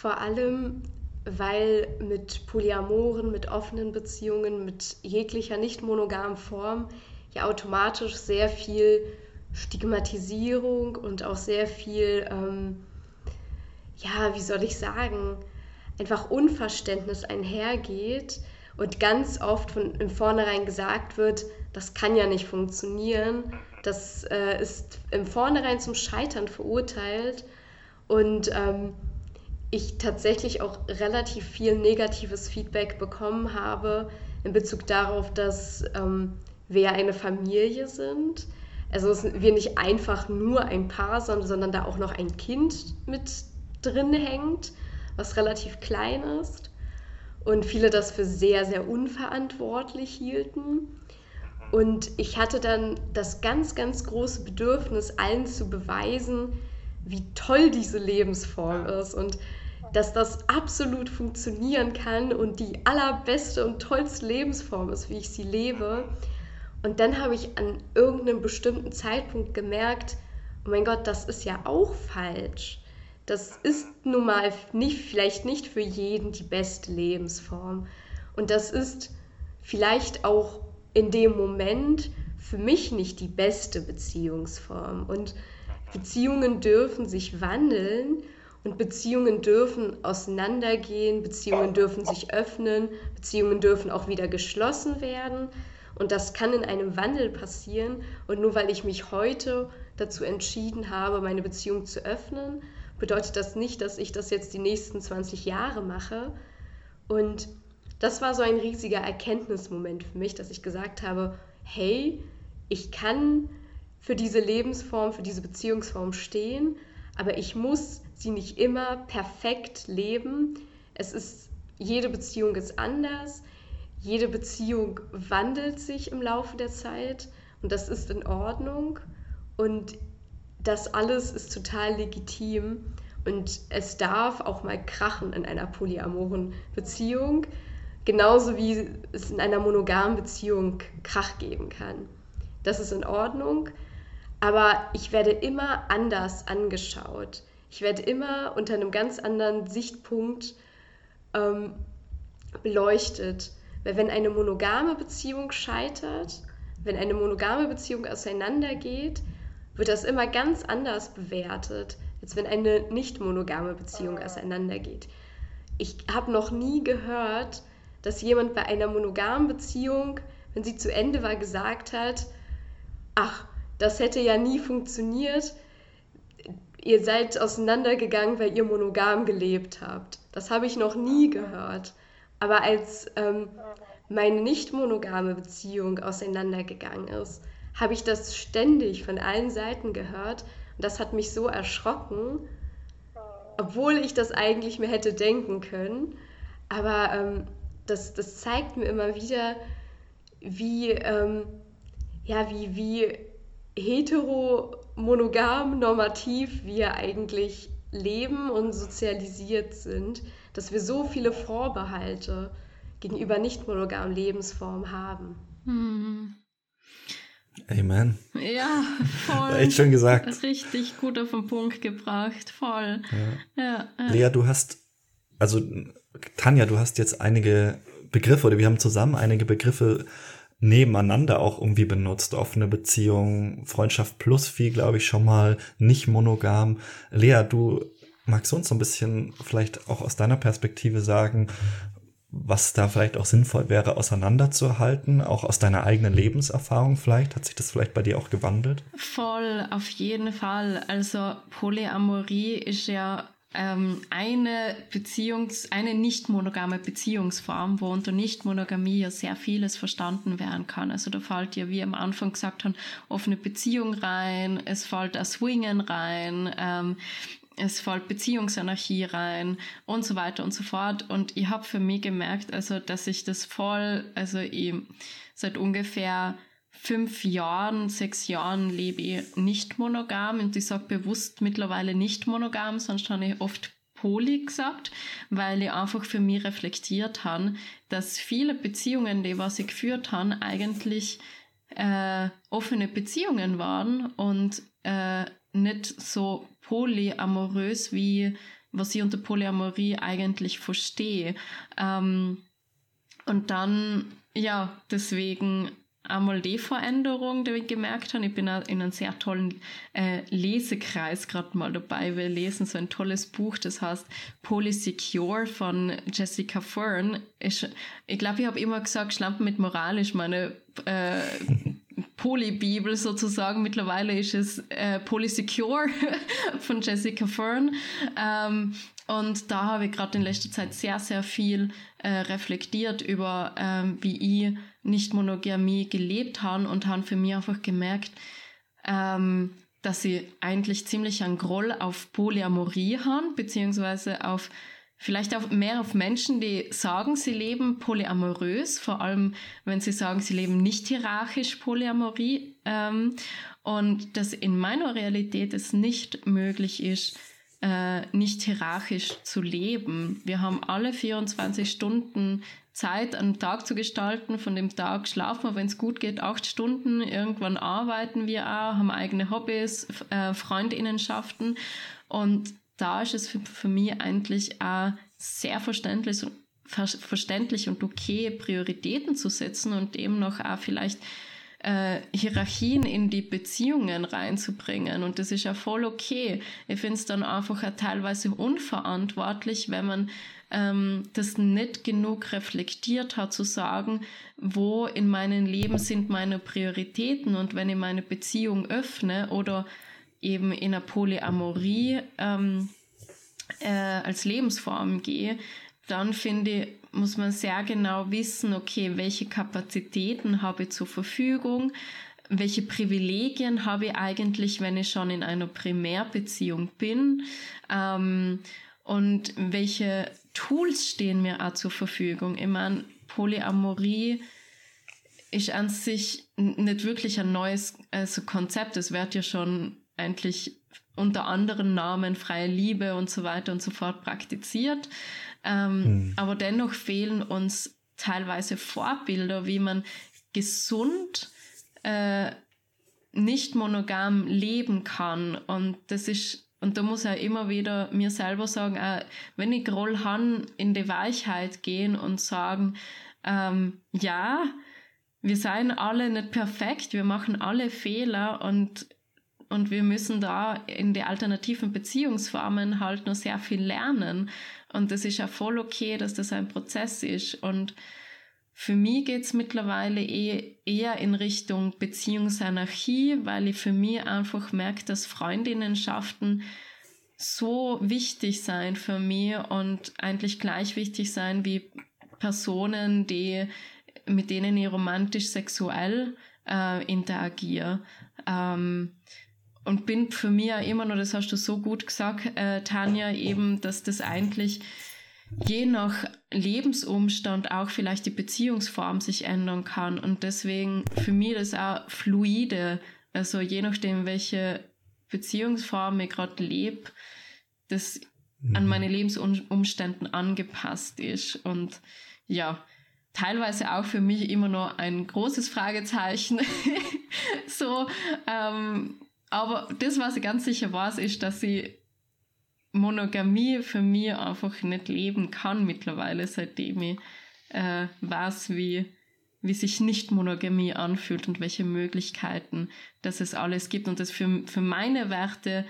Vor allem, weil mit Polyamoren, mit offenen Beziehungen, mit jeglicher nicht monogamen Form ja automatisch sehr viel Stigmatisierung und auch sehr viel, ähm, ja, wie soll ich sagen, einfach Unverständnis einhergeht und ganz oft von im Vornherein gesagt wird, das kann ja nicht funktionieren, das äh, ist im Vornherein zum Scheitern verurteilt und ähm, ich tatsächlich auch relativ viel negatives Feedback bekommen habe in Bezug darauf, dass ähm, wir eine Familie sind. Also wir nicht einfach nur ein Paar, sondern, sondern da auch noch ein Kind mit drin hängt, was relativ klein ist. Und viele das für sehr, sehr unverantwortlich hielten. Und ich hatte dann das ganz, ganz große Bedürfnis, allen zu beweisen, wie toll diese Lebensform ist und dass das absolut funktionieren kann und die allerbeste und tollste Lebensform ist, wie ich sie lebe. Und dann habe ich an irgendeinem bestimmten Zeitpunkt gemerkt, oh mein Gott, das ist ja auch falsch. Das ist nun mal nicht, vielleicht nicht für jeden die beste Lebensform. Und das ist vielleicht auch in dem Moment für mich nicht die beste Beziehungsform. Und Beziehungen dürfen sich wandeln und Beziehungen dürfen auseinandergehen, Beziehungen dürfen sich öffnen, Beziehungen dürfen auch wieder geschlossen werden. Und das kann in einem Wandel passieren. Und nur weil ich mich heute dazu entschieden habe, meine Beziehung zu öffnen, bedeutet das nicht, dass ich das jetzt die nächsten 20 Jahre mache. Und das war so ein riesiger Erkenntnismoment für mich, dass ich gesagt habe, hey, ich kann für diese Lebensform, für diese Beziehungsform stehen, aber ich muss sie nicht immer perfekt leben. Es ist, jede Beziehung ist anders. Jede Beziehung wandelt sich im Laufe der Zeit und das ist in Ordnung. Und das alles ist total legitim und es darf auch mal krachen in einer polyamoren Beziehung, genauso wie es in einer monogamen Beziehung Krach geben kann. das ist in Ordnung, aber ich werde immer anders angeschaut. Ich werde immer unter einem ganz anderen Sichtpunkt ähm, beleuchtet. Weil wenn eine monogame Beziehung scheitert, wenn eine monogame Beziehung auseinandergeht, wird das immer ganz anders bewertet, als wenn eine nicht monogame Beziehung auseinandergeht. Ich habe noch nie gehört, dass jemand bei einer monogamen Beziehung, wenn sie zu Ende war, gesagt hat, ach, das hätte ja nie funktioniert, ihr seid auseinandergegangen, weil ihr monogam gelebt habt. Das habe ich noch nie gehört. Aber als ähm, meine nicht monogame Beziehung auseinandergegangen ist, habe ich das ständig von allen Seiten gehört. Und das hat mich so erschrocken, obwohl ich das eigentlich mir hätte denken können. Aber ähm, das, das zeigt mir immer wieder, wie, ähm, ja, wie, wie heteromonogam normativ wir eigentlich leben und sozialisiert sind, dass wir so viele Vorbehalte gegenüber nicht monogamen Lebensformen haben. Hm. Amen. Ja, voll. Echt schön gesagt. Richtig gut auf den Punkt gebracht, voll. Ja. Ja, ja. Lea, du hast, also Tanja, du hast jetzt einige Begriffe oder wir haben zusammen einige Begriffe nebeneinander auch irgendwie benutzt. Offene Beziehung, Freundschaft plus viel, glaube ich, schon mal, nicht monogam. Lea, du magst uns so ein bisschen vielleicht auch aus deiner Perspektive sagen, was da vielleicht auch sinnvoll wäre, auseinanderzuhalten, auch aus deiner eigenen Lebenserfahrung vielleicht? Hat sich das vielleicht bei dir auch gewandelt? Voll, auf jeden Fall. Also Polyamorie ist ja ähm, eine Beziehungs-, eine nicht monogame Beziehungsform, wo unter Nicht-Monogamie ja sehr vieles verstanden werden kann. Also da fällt ja, wie am Anfang gesagt haben, offene Beziehung rein, es fällt das Swingen rein, ähm, es fällt Beziehungsanarchie rein und so weiter und so fort. Und ich habe für mich gemerkt, also dass ich das voll, also ich seit ungefähr fünf Jahren, sechs Jahren lebe ich nicht monogam und ich sage bewusst mittlerweile nicht monogam, sonst habe ich oft Poly gesagt, weil ich einfach für mich reflektiert habe, dass viele Beziehungen, die was ich geführt habe, eigentlich äh, offene Beziehungen waren und äh, nicht so polyamorös, wie was ich unter Polyamorie eigentlich verstehe. Ähm, und dann, ja, deswegen einmal die Veränderung, die ich gemerkt habe. Ich bin in einem sehr tollen äh, Lesekreis gerade mal dabei. Wir lesen so ein tolles Buch, das heißt Polysecure von Jessica Fern. Ich, ich glaube, ich habe immer gesagt, Schlampen mit Moral ist meine äh, Polybibel sozusagen. Mittlerweile ist es äh, Polysecure von Jessica Fern. Ähm, und da habe ich gerade in letzter Zeit sehr, sehr viel äh, reflektiert über, ähm, wie ich nicht Monogamie gelebt habe und habe für mich einfach gemerkt, ähm, dass sie eigentlich ziemlich einen Groll auf Polyamorie haben, beziehungsweise auf vielleicht auch mehr auf Menschen, die sagen, sie leben polyamorös, vor allem wenn sie sagen, sie leben nicht hierarchisch Polyamorie ähm, und dass in meiner Realität es nicht möglich ist, äh, nicht hierarchisch zu leben. Wir haben alle 24 Stunden Zeit am Tag zu gestalten. Von dem Tag schlafen wir, wenn es gut geht, acht Stunden. Irgendwann arbeiten wir auch, haben eigene Hobbys, äh, Freundinnenschaften. Und da ist es für, für mich eigentlich auch sehr verständlich und, verständlich und okay, Prioritäten zu setzen und eben noch auch vielleicht äh, Hierarchien in die Beziehungen reinzubringen. Und das ist ja voll okay. Ich finde es dann einfach auch teilweise unverantwortlich, wenn man ähm, das nicht genug reflektiert hat, zu sagen, wo in meinem Leben sind meine Prioritäten und wenn ich meine Beziehung öffne oder eben in einer Polyamorie ähm, äh, als Lebensform gehe, dann finde ich, muss man sehr genau wissen, okay, welche Kapazitäten habe ich zur Verfügung, welche Privilegien habe ich eigentlich, wenn ich schon in einer Primärbeziehung bin ähm, und welche Tools stehen mir auch zur Verfügung. Ich meine, Polyamorie ist an sich nicht wirklich ein neues also Konzept. Es wird ja schon eigentlich unter anderen Namen freie Liebe und so weiter und so fort praktiziert. Ähm, hm. Aber dennoch fehlen uns teilweise Vorbilder, wie man gesund äh, nicht monogam leben kann. Und das ist und da muss er immer wieder mir selber sagen, äh, wenn ich Groll han in die Weichheit gehen und sagen, ähm, ja, wir seien alle nicht perfekt, wir machen alle Fehler und, und wir müssen da in die alternativen Beziehungsformen halt noch sehr viel lernen. Und das ist ja voll okay, dass das ein Prozess ist. Und für mich geht es mittlerweile eh, eher in Richtung Beziehungsanarchie, weil ich für mich einfach merke, dass Freundinnenschaften so wichtig sein für mich und eigentlich gleich wichtig sein wie Personen, die, mit denen ich romantisch sexuell äh, interagiere. Ähm, und bin für mich ja immer noch, das hast du so gut gesagt, äh, Tanja, eben, dass das eigentlich je nach Lebensumstand auch vielleicht die Beziehungsform sich ändern kann. Und deswegen für mich das auch fluide. Also je nachdem, welche Beziehungsform ich gerade lebe, das mhm. an meine Lebensumständen angepasst ist. Und ja, teilweise auch für mich immer noch ein großes Fragezeichen. so, ähm, aber das, was ich ganz sicher weiß, ist, dass ich Monogamie für mich einfach nicht leben kann mittlerweile, seitdem ich äh, weiß, wie, wie sich Nicht-Monogamie anfühlt und welche Möglichkeiten dass es alles gibt und das für, für meine Werte,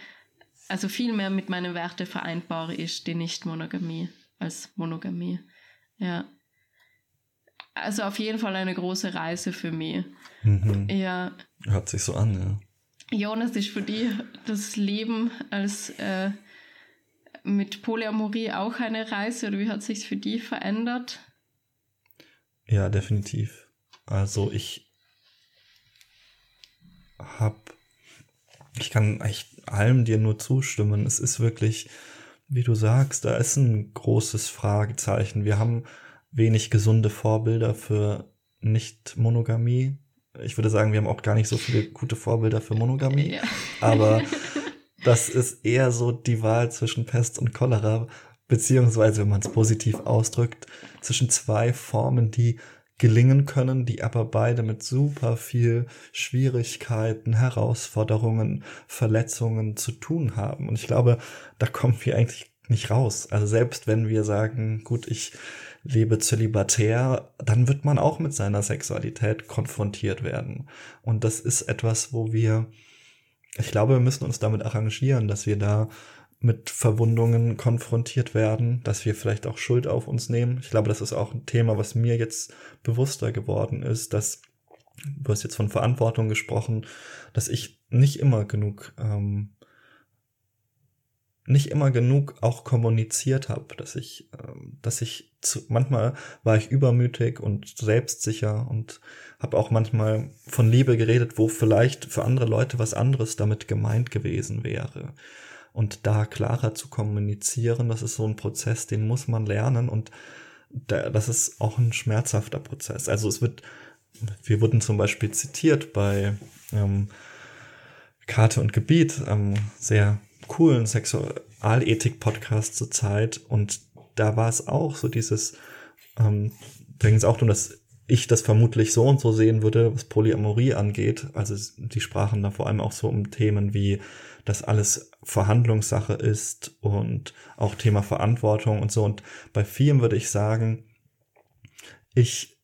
also viel mehr mit meinen Werten vereinbar ist, die Nicht-Monogamie als Monogamie. Ja. Also auf jeden Fall eine große Reise für mich. Mhm. Ja. Hört sich so an, ja. Jonas ist für dich das Leben als äh, mit Polyamorie auch eine Reise oder wie hat sich für die verändert? Ja, definitiv. Also ich habe, ich kann echt allem dir nur zustimmen. Es ist wirklich, wie du sagst, da ist ein großes Fragezeichen. Wir haben wenig gesunde Vorbilder für Nicht-Monogamie. Ich würde sagen, wir haben auch gar nicht so viele gute Vorbilder für Monogamie. Ja. Aber das ist eher so die Wahl zwischen Pest und Cholera, beziehungsweise, wenn man es positiv ausdrückt, zwischen zwei Formen, die gelingen können, die aber beide mit super viel Schwierigkeiten, Herausforderungen, Verletzungen zu tun haben. Und ich glaube, da kommen wir eigentlich nicht raus. Also selbst wenn wir sagen, gut, ich lebe zölibatär, dann wird man auch mit seiner Sexualität konfrontiert werden. Und das ist etwas, wo wir ich glaube, wir müssen uns damit arrangieren, dass wir da mit Verwundungen konfrontiert werden, dass wir vielleicht auch Schuld auf uns nehmen. Ich glaube, das ist auch ein Thema, was mir jetzt bewusster geworden ist, dass du hast jetzt von Verantwortung gesprochen, dass ich nicht immer genug ähm, nicht immer genug auch kommuniziert habe, dass ich, ähm, dass ich zu, manchmal war ich übermütig und selbstsicher und habe auch manchmal von Liebe geredet, wo vielleicht für andere Leute was anderes damit gemeint gewesen wäre. Und da klarer zu kommunizieren, das ist so ein Prozess, den muss man lernen und da, das ist auch ein schmerzhafter Prozess. Also es wird, wir wurden zum Beispiel zitiert bei ähm, Karte und Gebiet, ähm, sehr coolen Sexualethik-Podcast zur Zeit und da war es auch so dieses, ähm, da ging es auch darum, dass ich das vermutlich so und so sehen würde, was Polyamorie angeht. Also die sprachen da vor allem auch so um Themen wie, dass alles Verhandlungssache ist und auch Thema Verantwortung und so. Und bei vielen würde ich sagen, ich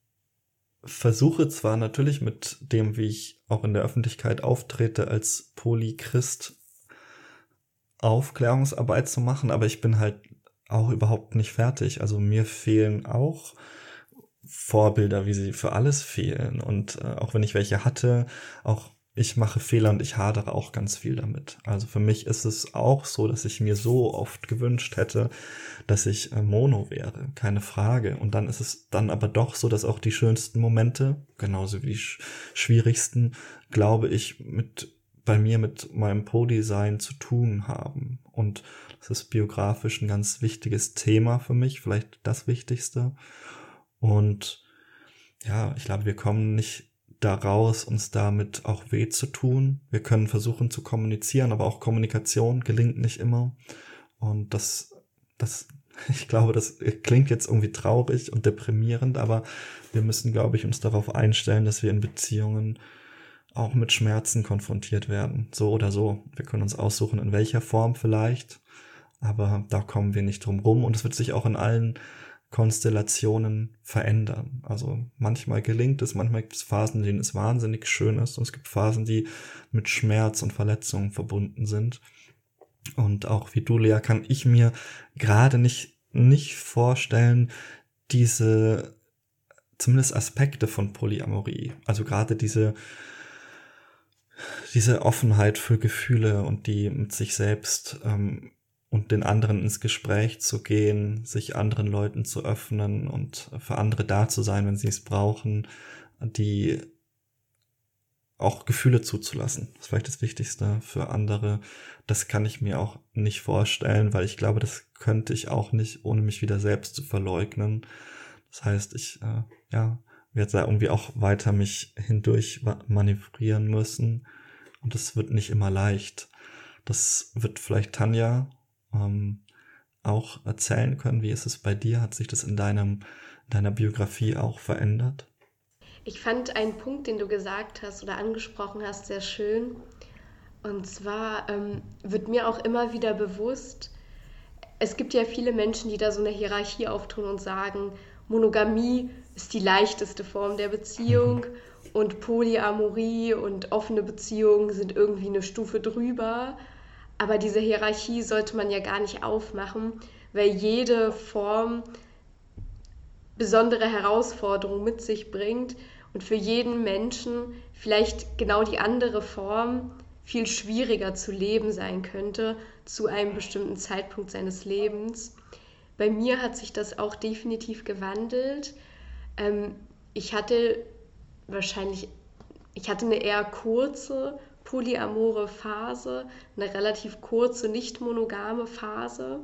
versuche zwar natürlich mit dem, wie ich auch in der Öffentlichkeit auftrete, als Polychrist Aufklärungsarbeit zu machen, aber ich bin halt auch überhaupt nicht fertig. Also mir fehlen auch Vorbilder, wie sie für alles fehlen. Und äh, auch wenn ich welche hatte, auch ich mache Fehler und ich hadere auch ganz viel damit. Also für mich ist es auch so, dass ich mir so oft gewünscht hätte, dass ich äh, Mono wäre, keine Frage. Und dann ist es dann aber doch so, dass auch die schönsten Momente, genauso wie die sch schwierigsten, glaube ich, mit bei mir mit meinem Po-Design zu tun haben. Und das ist biografisch ein ganz wichtiges Thema für mich, vielleicht das Wichtigste. Und ja, ich glaube, wir kommen nicht daraus, uns damit auch weh zu tun. Wir können versuchen zu kommunizieren, aber auch Kommunikation gelingt nicht immer. Und das, das, ich glaube, das klingt jetzt irgendwie traurig und deprimierend, aber wir müssen, glaube ich, uns darauf einstellen, dass wir in Beziehungen auch mit Schmerzen konfrontiert werden. So oder so. Wir können uns aussuchen, in welcher Form vielleicht. Aber da kommen wir nicht drum rum. Und es wird sich auch in allen Konstellationen verändern. Also manchmal gelingt es, manchmal gibt es Phasen, in denen es wahnsinnig schön ist. Und es gibt Phasen, die mit Schmerz und Verletzungen verbunden sind. Und auch wie du, Lea, kann ich mir gerade nicht, nicht vorstellen, diese zumindest Aspekte von Polyamorie. Also gerade diese, diese Offenheit für Gefühle und die mit sich selbst ähm, und den anderen ins Gespräch zu gehen, sich anderen Leuten zu öffnen und für andere da zu sein, wenn sie es brauchen, die auch Gefühle zuzulassen. Das ist vielleicht das Wichtigste für andere. Das kann ich mir auch nicht vorstellen, weil ich glaube, das könnte ich auch nicht, ohne mich wieder selbst zu verleugnen. Das heißt, ich äh, ja, werde da irgendwie auch weiter mich hindurch manövrieren müssen. Und das wird nicht immer leicht. Das wird vielleicht Tanja ähm, auch erzählen können. Wie ist es bei dir? Hat sich das in deinem, deiner Biografie auch verändert? Ich fand einen Punkt, den du gesagt hast oder angesprochen hast, sehr schön. Und zwar ähm, wird mir auch immer wieder bewusst, es gibt ja viele Menschen, die da so eine Hierarchie auftun und sagen, Monogamie ist die leichteste Form der Beziehung mhm. und Polyamorie und offene Beziehungen sind irgendwie eine Stufe drüber. Aber diese Hierarchie sollte man ja gar nicht aufmachen, weil jede Form besondere Herausforderungen mit sich bringt und für jeden Menschen vielleicht genau die andere Form viel schwieriger zu leben sein könnte zu einem bestimmten Zeitpunkt seines Lebens. Bei mir hat sich das auch definitiv gewandelt. Ähm, ich hatte wahrscheinlich, ich hatte eine eher kurze polyamore Phase, eine relativ kurze, nicht monogame Phase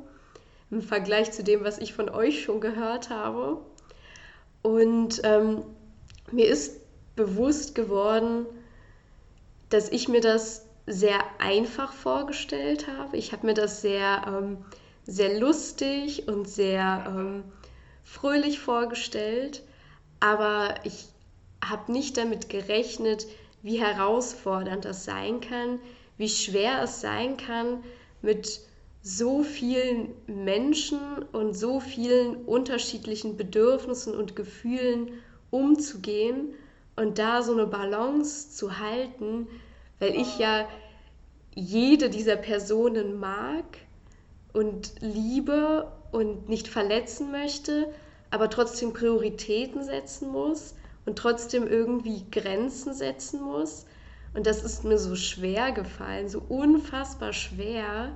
im Vergleich zu dem, was ich von euch schon gehört habe. Und ähm, mir ist bewusst geworden, dass ich mir das sehr einfach vorgestellt habe. Ich habe mir das sehr ähm, sehr lustig und sehr ähm, fröhlich vorgestellt, aber ich habe nicht damit gerechnet, wie herausfordernd das sein kann, wie schwer es sein kann, mit so vielen Menschen und so vielen unterschiedlichen Bedürfnissen und Gefühlen umzugehen und da so eine Balance zu halten, weil ich ja jede dieser Personen mag und liebe und nicht verletzen möchte, aber trotzdem Prioritäten setzen muss und trotzdem irgendwie Grenzen setzen muss. Und das ist mir so schwer gefallen, so unfassbar schwer.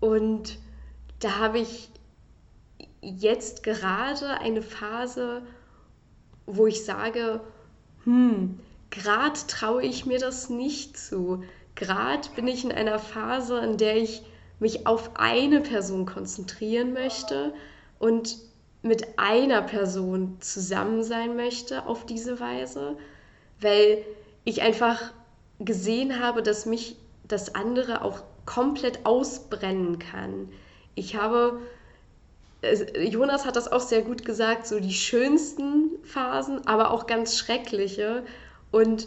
Und da habe ich jetzt gerade eine Phase, wo ich sage, hm, gerade traue ich mir das nicht zu. Gerade bin ich in einer Phase, in der ich mich auf eine Person konzentrieren möchte und mit einer Person zusammen sein möchte auf diese Weise, weil ich einfach gesehen habe, dass mich das andere auch komplett ausbrennen kann. Ich habe, Jonas hat das auch sehr gut gesagt, so die schönsten Phasen, aber auch ganz schreckliche und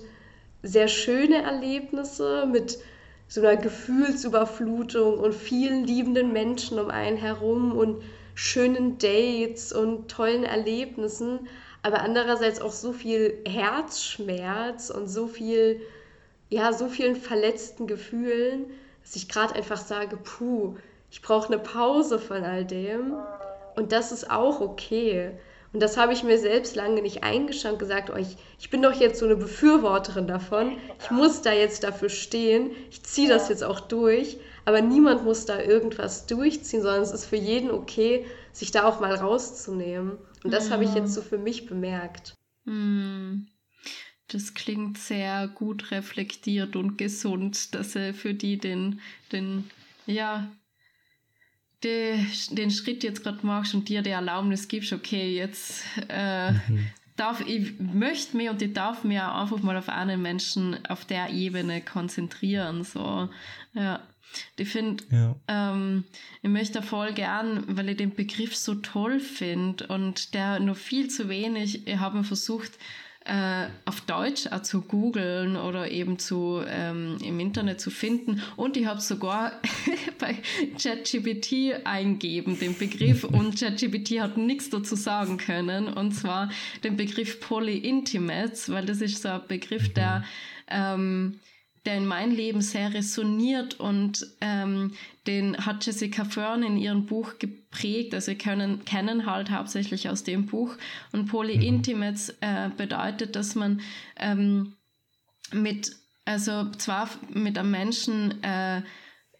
sehr schöne Erlebnisse mit so einer Gefühlsüberflutung und vielen liebenden Menschen um einen herum und schönen Dates und tollen Erlebnissen, aber andererseits auch so viel Herzschmerz und so viel, ja, so vielen verletzten Gefühlen, dass ich gerade einfach sage, puh, ich brauche eine Pause von all dem und das ist auch okay. Und das habe ich mir selbst lange nicht eingeschränkt gesagt, oh, ich, ich bin doch jetzt so eine Befürworterin davon. Ich muss da jetzt dafür stehen. Ich ziehe das jetzt auch durch. Aber niemand muss da irgendwas durchziehen, sondern es ist für jeden okay, sich da auch mal rauszunehmen. Und das mhm. habe ich jetzt so für mich bemerkt. Mhm. Das klingt sehr gut reflektiert und gesund, dass er für die den, den ja, de, den Schritt jetzt gerade machst und dir die Erlaubnis gibst, okay, jetzt äh, mhm. darf ich möchte mir und ich darf mir einfach mal auf einen Menschen auf der Ebene konzentrieren. So, ja. Ich finde, ja. ähm, ich möchte voll gern, weil ich den Begriff so toll finde und der nur viel zu wenig, ich habe versucht, äh, auf Deutsch auch zu googeln oder eben zu, ähm, im Internet zu finden. Und ich habe sogar bei ChatGPT eingeben, den Begriff, und ChatGPT hat nichts dazu sagen können. Und zwar den Begriff Polyintimates, weil das ist so ein Begriff, der ähm, der in mein Leben sehr resoniert und ähm, den hat Jessica Fern in ihrem Buch geprägt. Also wir können, kennen halt hauptsächlich aus dem Buch. Und Polyintimates mhm. äh, bedeutet, dass man ähm, mit, also zwar mit einem Menschen äh,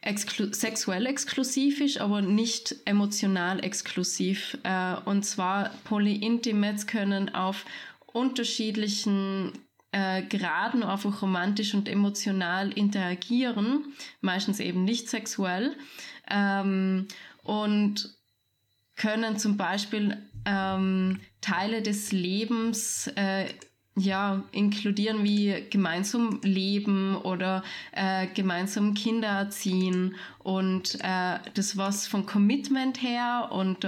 exklu sexuell exklusiv ist, aber nicht emotional exklusiv. Äh, und zwar Polyintimates können auf unterschiedlichen äh, Graden einfach romantisch und emotional interagieren, meistens eben nicht sexuell, ähm, und können zum Beispiel ähm, Teile des Lebens äh, ja, inkludieren wie gemeinsam leben oder äh, gemeinsam Kinder erziehen und äh, das was von Commitment her und äh,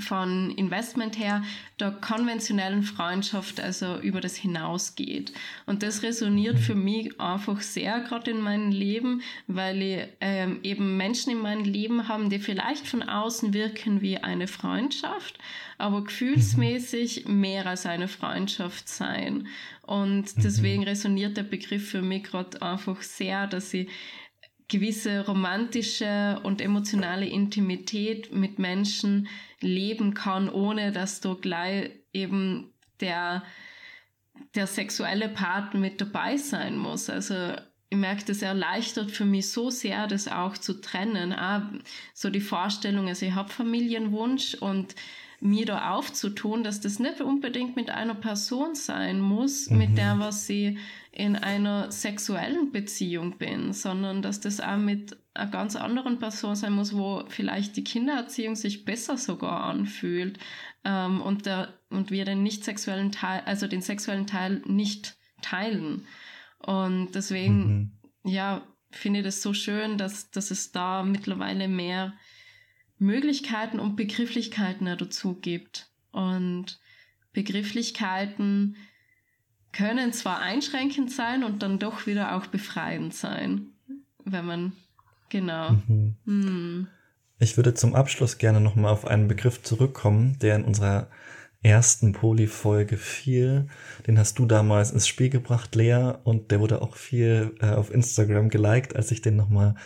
von Investment her der konventionellen Freundschaft also über das hinausgeht. Und das resoniert für mich einfach sehr gerade in meinem Leben, weil ich ähm, eben Menschen in meinem Leben haben, die vielleicht von außen wirken wie eine Freundschaft, aber gefühlsmäßig mehr als eine Freundschaft sein. Und mhm. deswegen resoniert der Begriff für mich gerade einfach sehr, dass ich gewisse romantische und emotionale Intimität mit Menschen leben kann, ohne dass du gleich eben der, der sexuelle Part mit dabei sein muss. Also ich merke, das erleichtert für mich so sehr, das auch zu trennen. Auch so die Vorstellung, also ich habe Familienwunsch und mir da aufzutun, dass das nicht unbedingt mit einer Person sein muss, mhm. mit der was sie in einer sexuellen Beziehung bin, sondern dass das auch mit einer ganz anderen Person sein muss, wo vielleicht die Kindererziehung sich besser sogar anfühlt ähm, und, der, und wir den nicht sexuellen Teil, also den sexuellen Teil nicht teilen. Und deswegen, mhm. ja, finde ich das so schön, dass, dass es da mittlerweile mehr Möglichkeiten und Begrifflichkeiten dazu gibt. Und Begrifflichkeiten können zwar einschränkend sein und dann doch wieder auch befreiend sein, wenn man genau. Mhm. Hm. Ich würde zum Abschluss gerne nochmal auf einen Begriff zurückkommen, der in unserer ersten Poly-Folge fiel. Den hast du damals ins Spiel gebracht, Lea, und der wurde auch viel äh, auf Instagram geliked, als ich den nochmal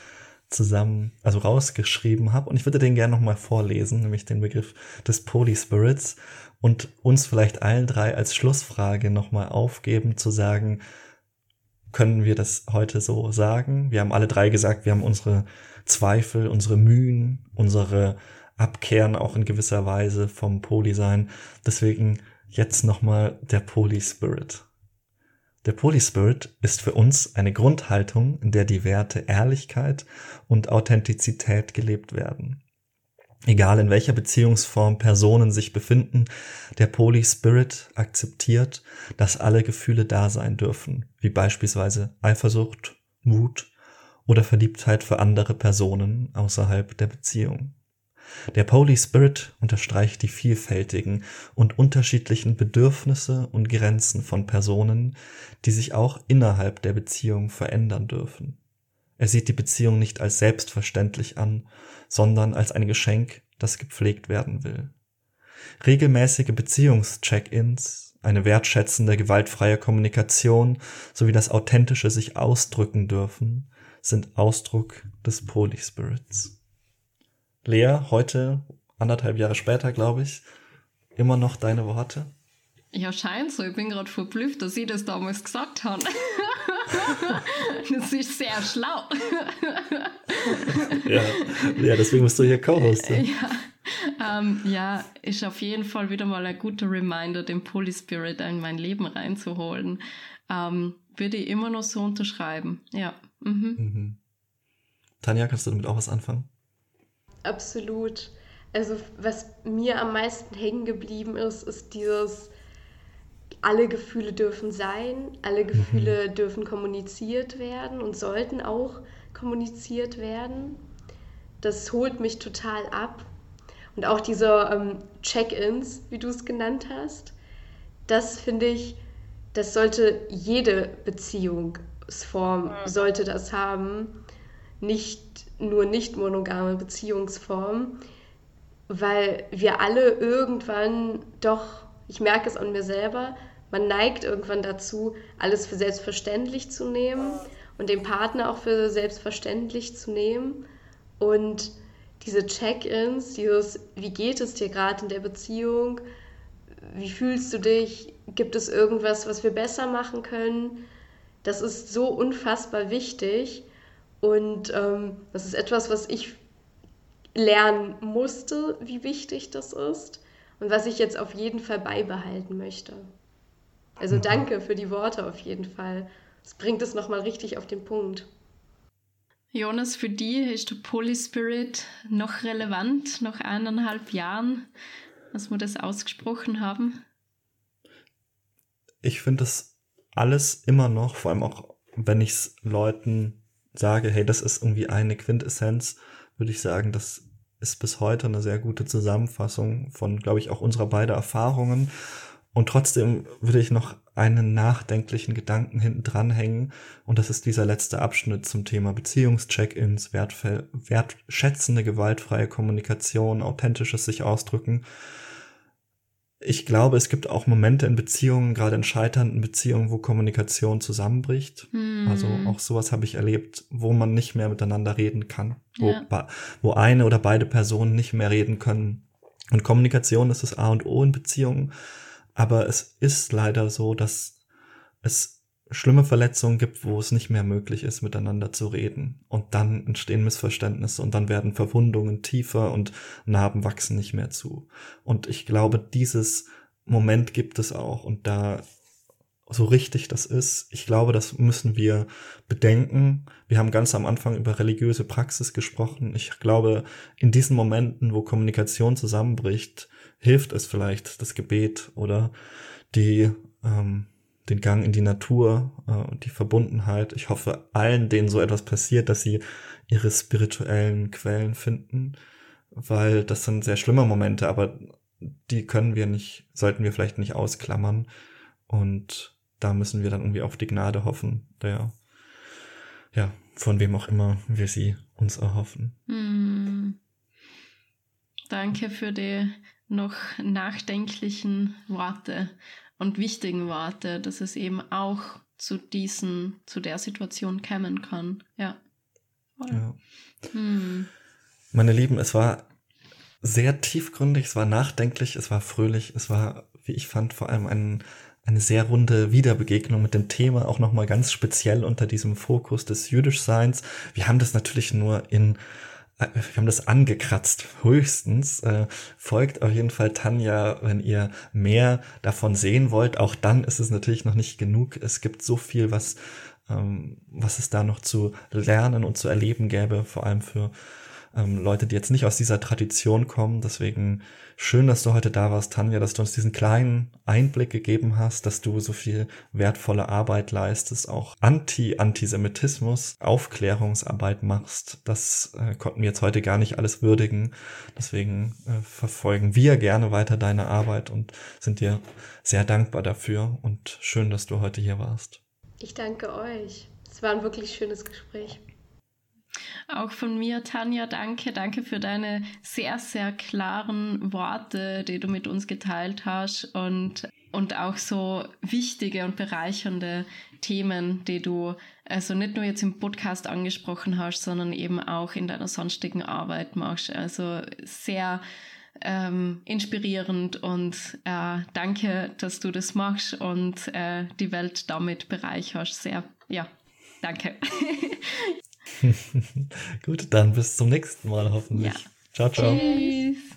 zusammen, also rausgeschrieben habe. Und ich würde den gerne nochmal vorlesen, nämlich den Begriff des Poly-Spirits und uns vielleicht allen drei als Schlussfrage nochmal aufgeben, zu sagen, können wir das heute so sagen? Wir haben alle drei gesagt, wir haben unsere Zweifel, unsere Mühen, unsere Abkehren auch in gewisser Weise vom Poly-Sein. Deswegen jetzt nochmal der Poly-Spirit. Der Poly-Spirit ist für uns eine Grundhaltung, in der die Werte Ehrlichkeit und Authentizität gelebt werden. Egal in welcher Beziehungsform Personen sich befinden, der Poly Spirit akzeptiert, dass alle Gefühle da sein dürfen, wie beispielsweise Eifersucht, Mut oder Verliebtheit für andere Personen außerhalb der Beziehung. Der Poly Spirit unterstreicht die vielfältigen und unterschiedlichen Bedürfnisse und Grenzen von Personen, die sich auch innerhalb der Beziehung verändern dürfen. Er sieht die Beziehung nicht als selbstverständlich an, sondern als ein Geschenk, das gepflegt werden will. Regelmäßige Beziehungscheck-ins, eine wertschätzende, gewaltfreie Kommunikation sowie das authentische sich ausdrücken dürfen, sind Ausdruck des Polyspirits. Lea, heute, anderthalb Jahre später, glaube ich, immer noch deine Worte? Ja, scheint so. Ich bin gerade verblüfft, dass sie das damals gesagt haben. das ist sehr schlau. ja. ja, deswegen musst du hier Co-Host. Ja. Ähm, ja, ist auf jeden Fall wieder mal ein guter Reminder, den Polyspirit in mein Leben reinzuholen. Ähm, würde ich immer noch so unterschreiben. Ja. Mhm. Mhm. Tanja, kannst du damit auch was anfangen? Absolut. Also was mir am meisten hängen geblieben ist, ist dieses alle Gefühle dürfen sein, alle mhm. Gefühle mhm. dürfen kommuniziert werden und sollten auch kommuniziert werden. Das holt mich total ab. Und auch diese ähm, Check-ins, wie du es genannt hast, das finde ich, das sollte jede Beziehungsform sollte das haben, nicht nur nicht monogame Beziehungsform, weil wir alle irgendwann doch, ich merke es an mir selber, man neigt irgendwann dazu, alles für selbstverständlich zu nehmen und den Partner auch für selbstverständlich zu nehmen. Und diese Check-ins, dieses, wie geht es dir gerade in der Beziehung, wie fühlst du dich, gibt es irgendwas, was wir besser machen können, das ist so unfassbar wichtig und ähm, das ist etwas, was ich lernen musste, wie wichtig das ist und was ich jetzt auf jeden Fall beibehalten möchte. Also mhm. danke für die Worte auf jeden Fall. Das bringt es nochmal richtig auf den Punkt. Jonas, für dich ist der Polyspirit noch relevant, nach eineinhalb Jahren, dass wir das ausgesprochen haben? Ich finde das alles immer noch, vor allem auch wenn ich es Leuten sage, hey, das ist irgendwie eine Quintessenz, würde ich sagen, das ist bis heute eine sehr gute Zusammenfassung von, glaube ich, auch unserer beiden Erfahrungen. Und trotzdem würde ich noch einen nachdenklichen Gedanken hinten dranhängen. Und das ist dieser letzte Abschnitt zum Thema Beziehungscheck-ins, wertschätzende, gewaltfreie Kommunikation, authentisches sich ausdrücken. Ich glaube, es gibt auch Momente in Beziehungen, gerade in scheiternden Beziehungen, wo Kommunikation zusammenbricht. Hm. Also auch sowas habe ich erlebt, wo man nicht mehr miteinander reden kann, wo, ja. wo eine oder beide Personen nicht mehr reden können. Und Kommunikation ist das A und O in Beziehungen. Aber es ist leider so, dass es schlimme Verletzungen gibt, wo es nicht mehr möglich ist, miteinander zu reden. Und dann entstehen Missverständnisse und dann werden Verwundungen tiefer und Narben wachsen nicht mehr zu. Und ich glaube, dieses Moment gibt es auch. Und da so richtig das ist, ich glaube, das müssen wir bedenken. Wir haben ganz am Anfang über religiöse Praxis gesprochen. Ich glaube, in diesen Momenten, wo Kommunikation zusammenbricht, hilft es vielleicht das Gebet oder die, ähm, den Gang in die Natur äh, und die Verbundenheit. Ich hoffe allen, denen so etwas passiert, dass sie ihre spirituellen Quellen finden, weil das sind sehr schlimme Momente, aber die können wir nicht, sollten wir vielleicht nicht ausklammern. Und da müssen wir dann irgendwie auf die Gnade hoffen, der, ja, von wem auch immer wir sie uns erhoffen. Hm. Danke für die noch nachdenklichen Worte und wichtigen Worte, dass es eben auch zu diesen, zu der Situation kommen kann. Ja. ja. Hm. Meine Lieben, es war sehr tiefgründig, es war nachdenklich, es war fröhlich, es war, wie ich fand, vor allem ein, eine sehr runde Wiederbegegnung mit dem Thema, auch nochmal ganz speziell unter diesem Fokus des Jüdischseins. Wir haben das natürlich nur in wir haben das angekratzt, höchstens. Äh, folgt auf jeden Fall Tanja, wenn ihr mehr davon sehen wollt. Auch dann ist es natürlich noch nicht genug. Es gibt so viel, was, ähm, was es da noch zu lernen und zu erleben gäbe, vor allem für ähm, Leute, die jetzt nicht aus dieser Tradition kommen. Deswegen schön, dass du heute da warst, Tanja, dass du uns diesen kleinen Einblick gegeben hast, dass du so viel wertvolle Arbeit leistest, auch Anti-Antisemitismus, Aufklärungsarbeit machst. Das äh, konnten wir jetzt heute gar nicht alles würdigen. Deswegen äh, verfolgen wir gerne weiter deine Arbeit und sind dir sehr dankbar dafür und schön, dass du heute hier warst. Ich danke euch. Es war ein wirklich schönes Gespräch. Auch von mir, Tanja, danke. Danke für deine sehr, sehr klaren Worte, die du mit uns geteilt hast und, und auch so wichtige und bereichernde Themen, die du also nicht nur jetzt im Podcast angesprochen hast, sondern eben auch in deiner sonstigen Arbeit machst. Also sehr ähm, inspirierend und äh, danke, dass du das machst und äh, die Welt damit bereicherst. Sehr, ja, danke. Gut, dann bis zum nächsten Mal hoffentlich. Ja. Ciao, ciao. Tschüss.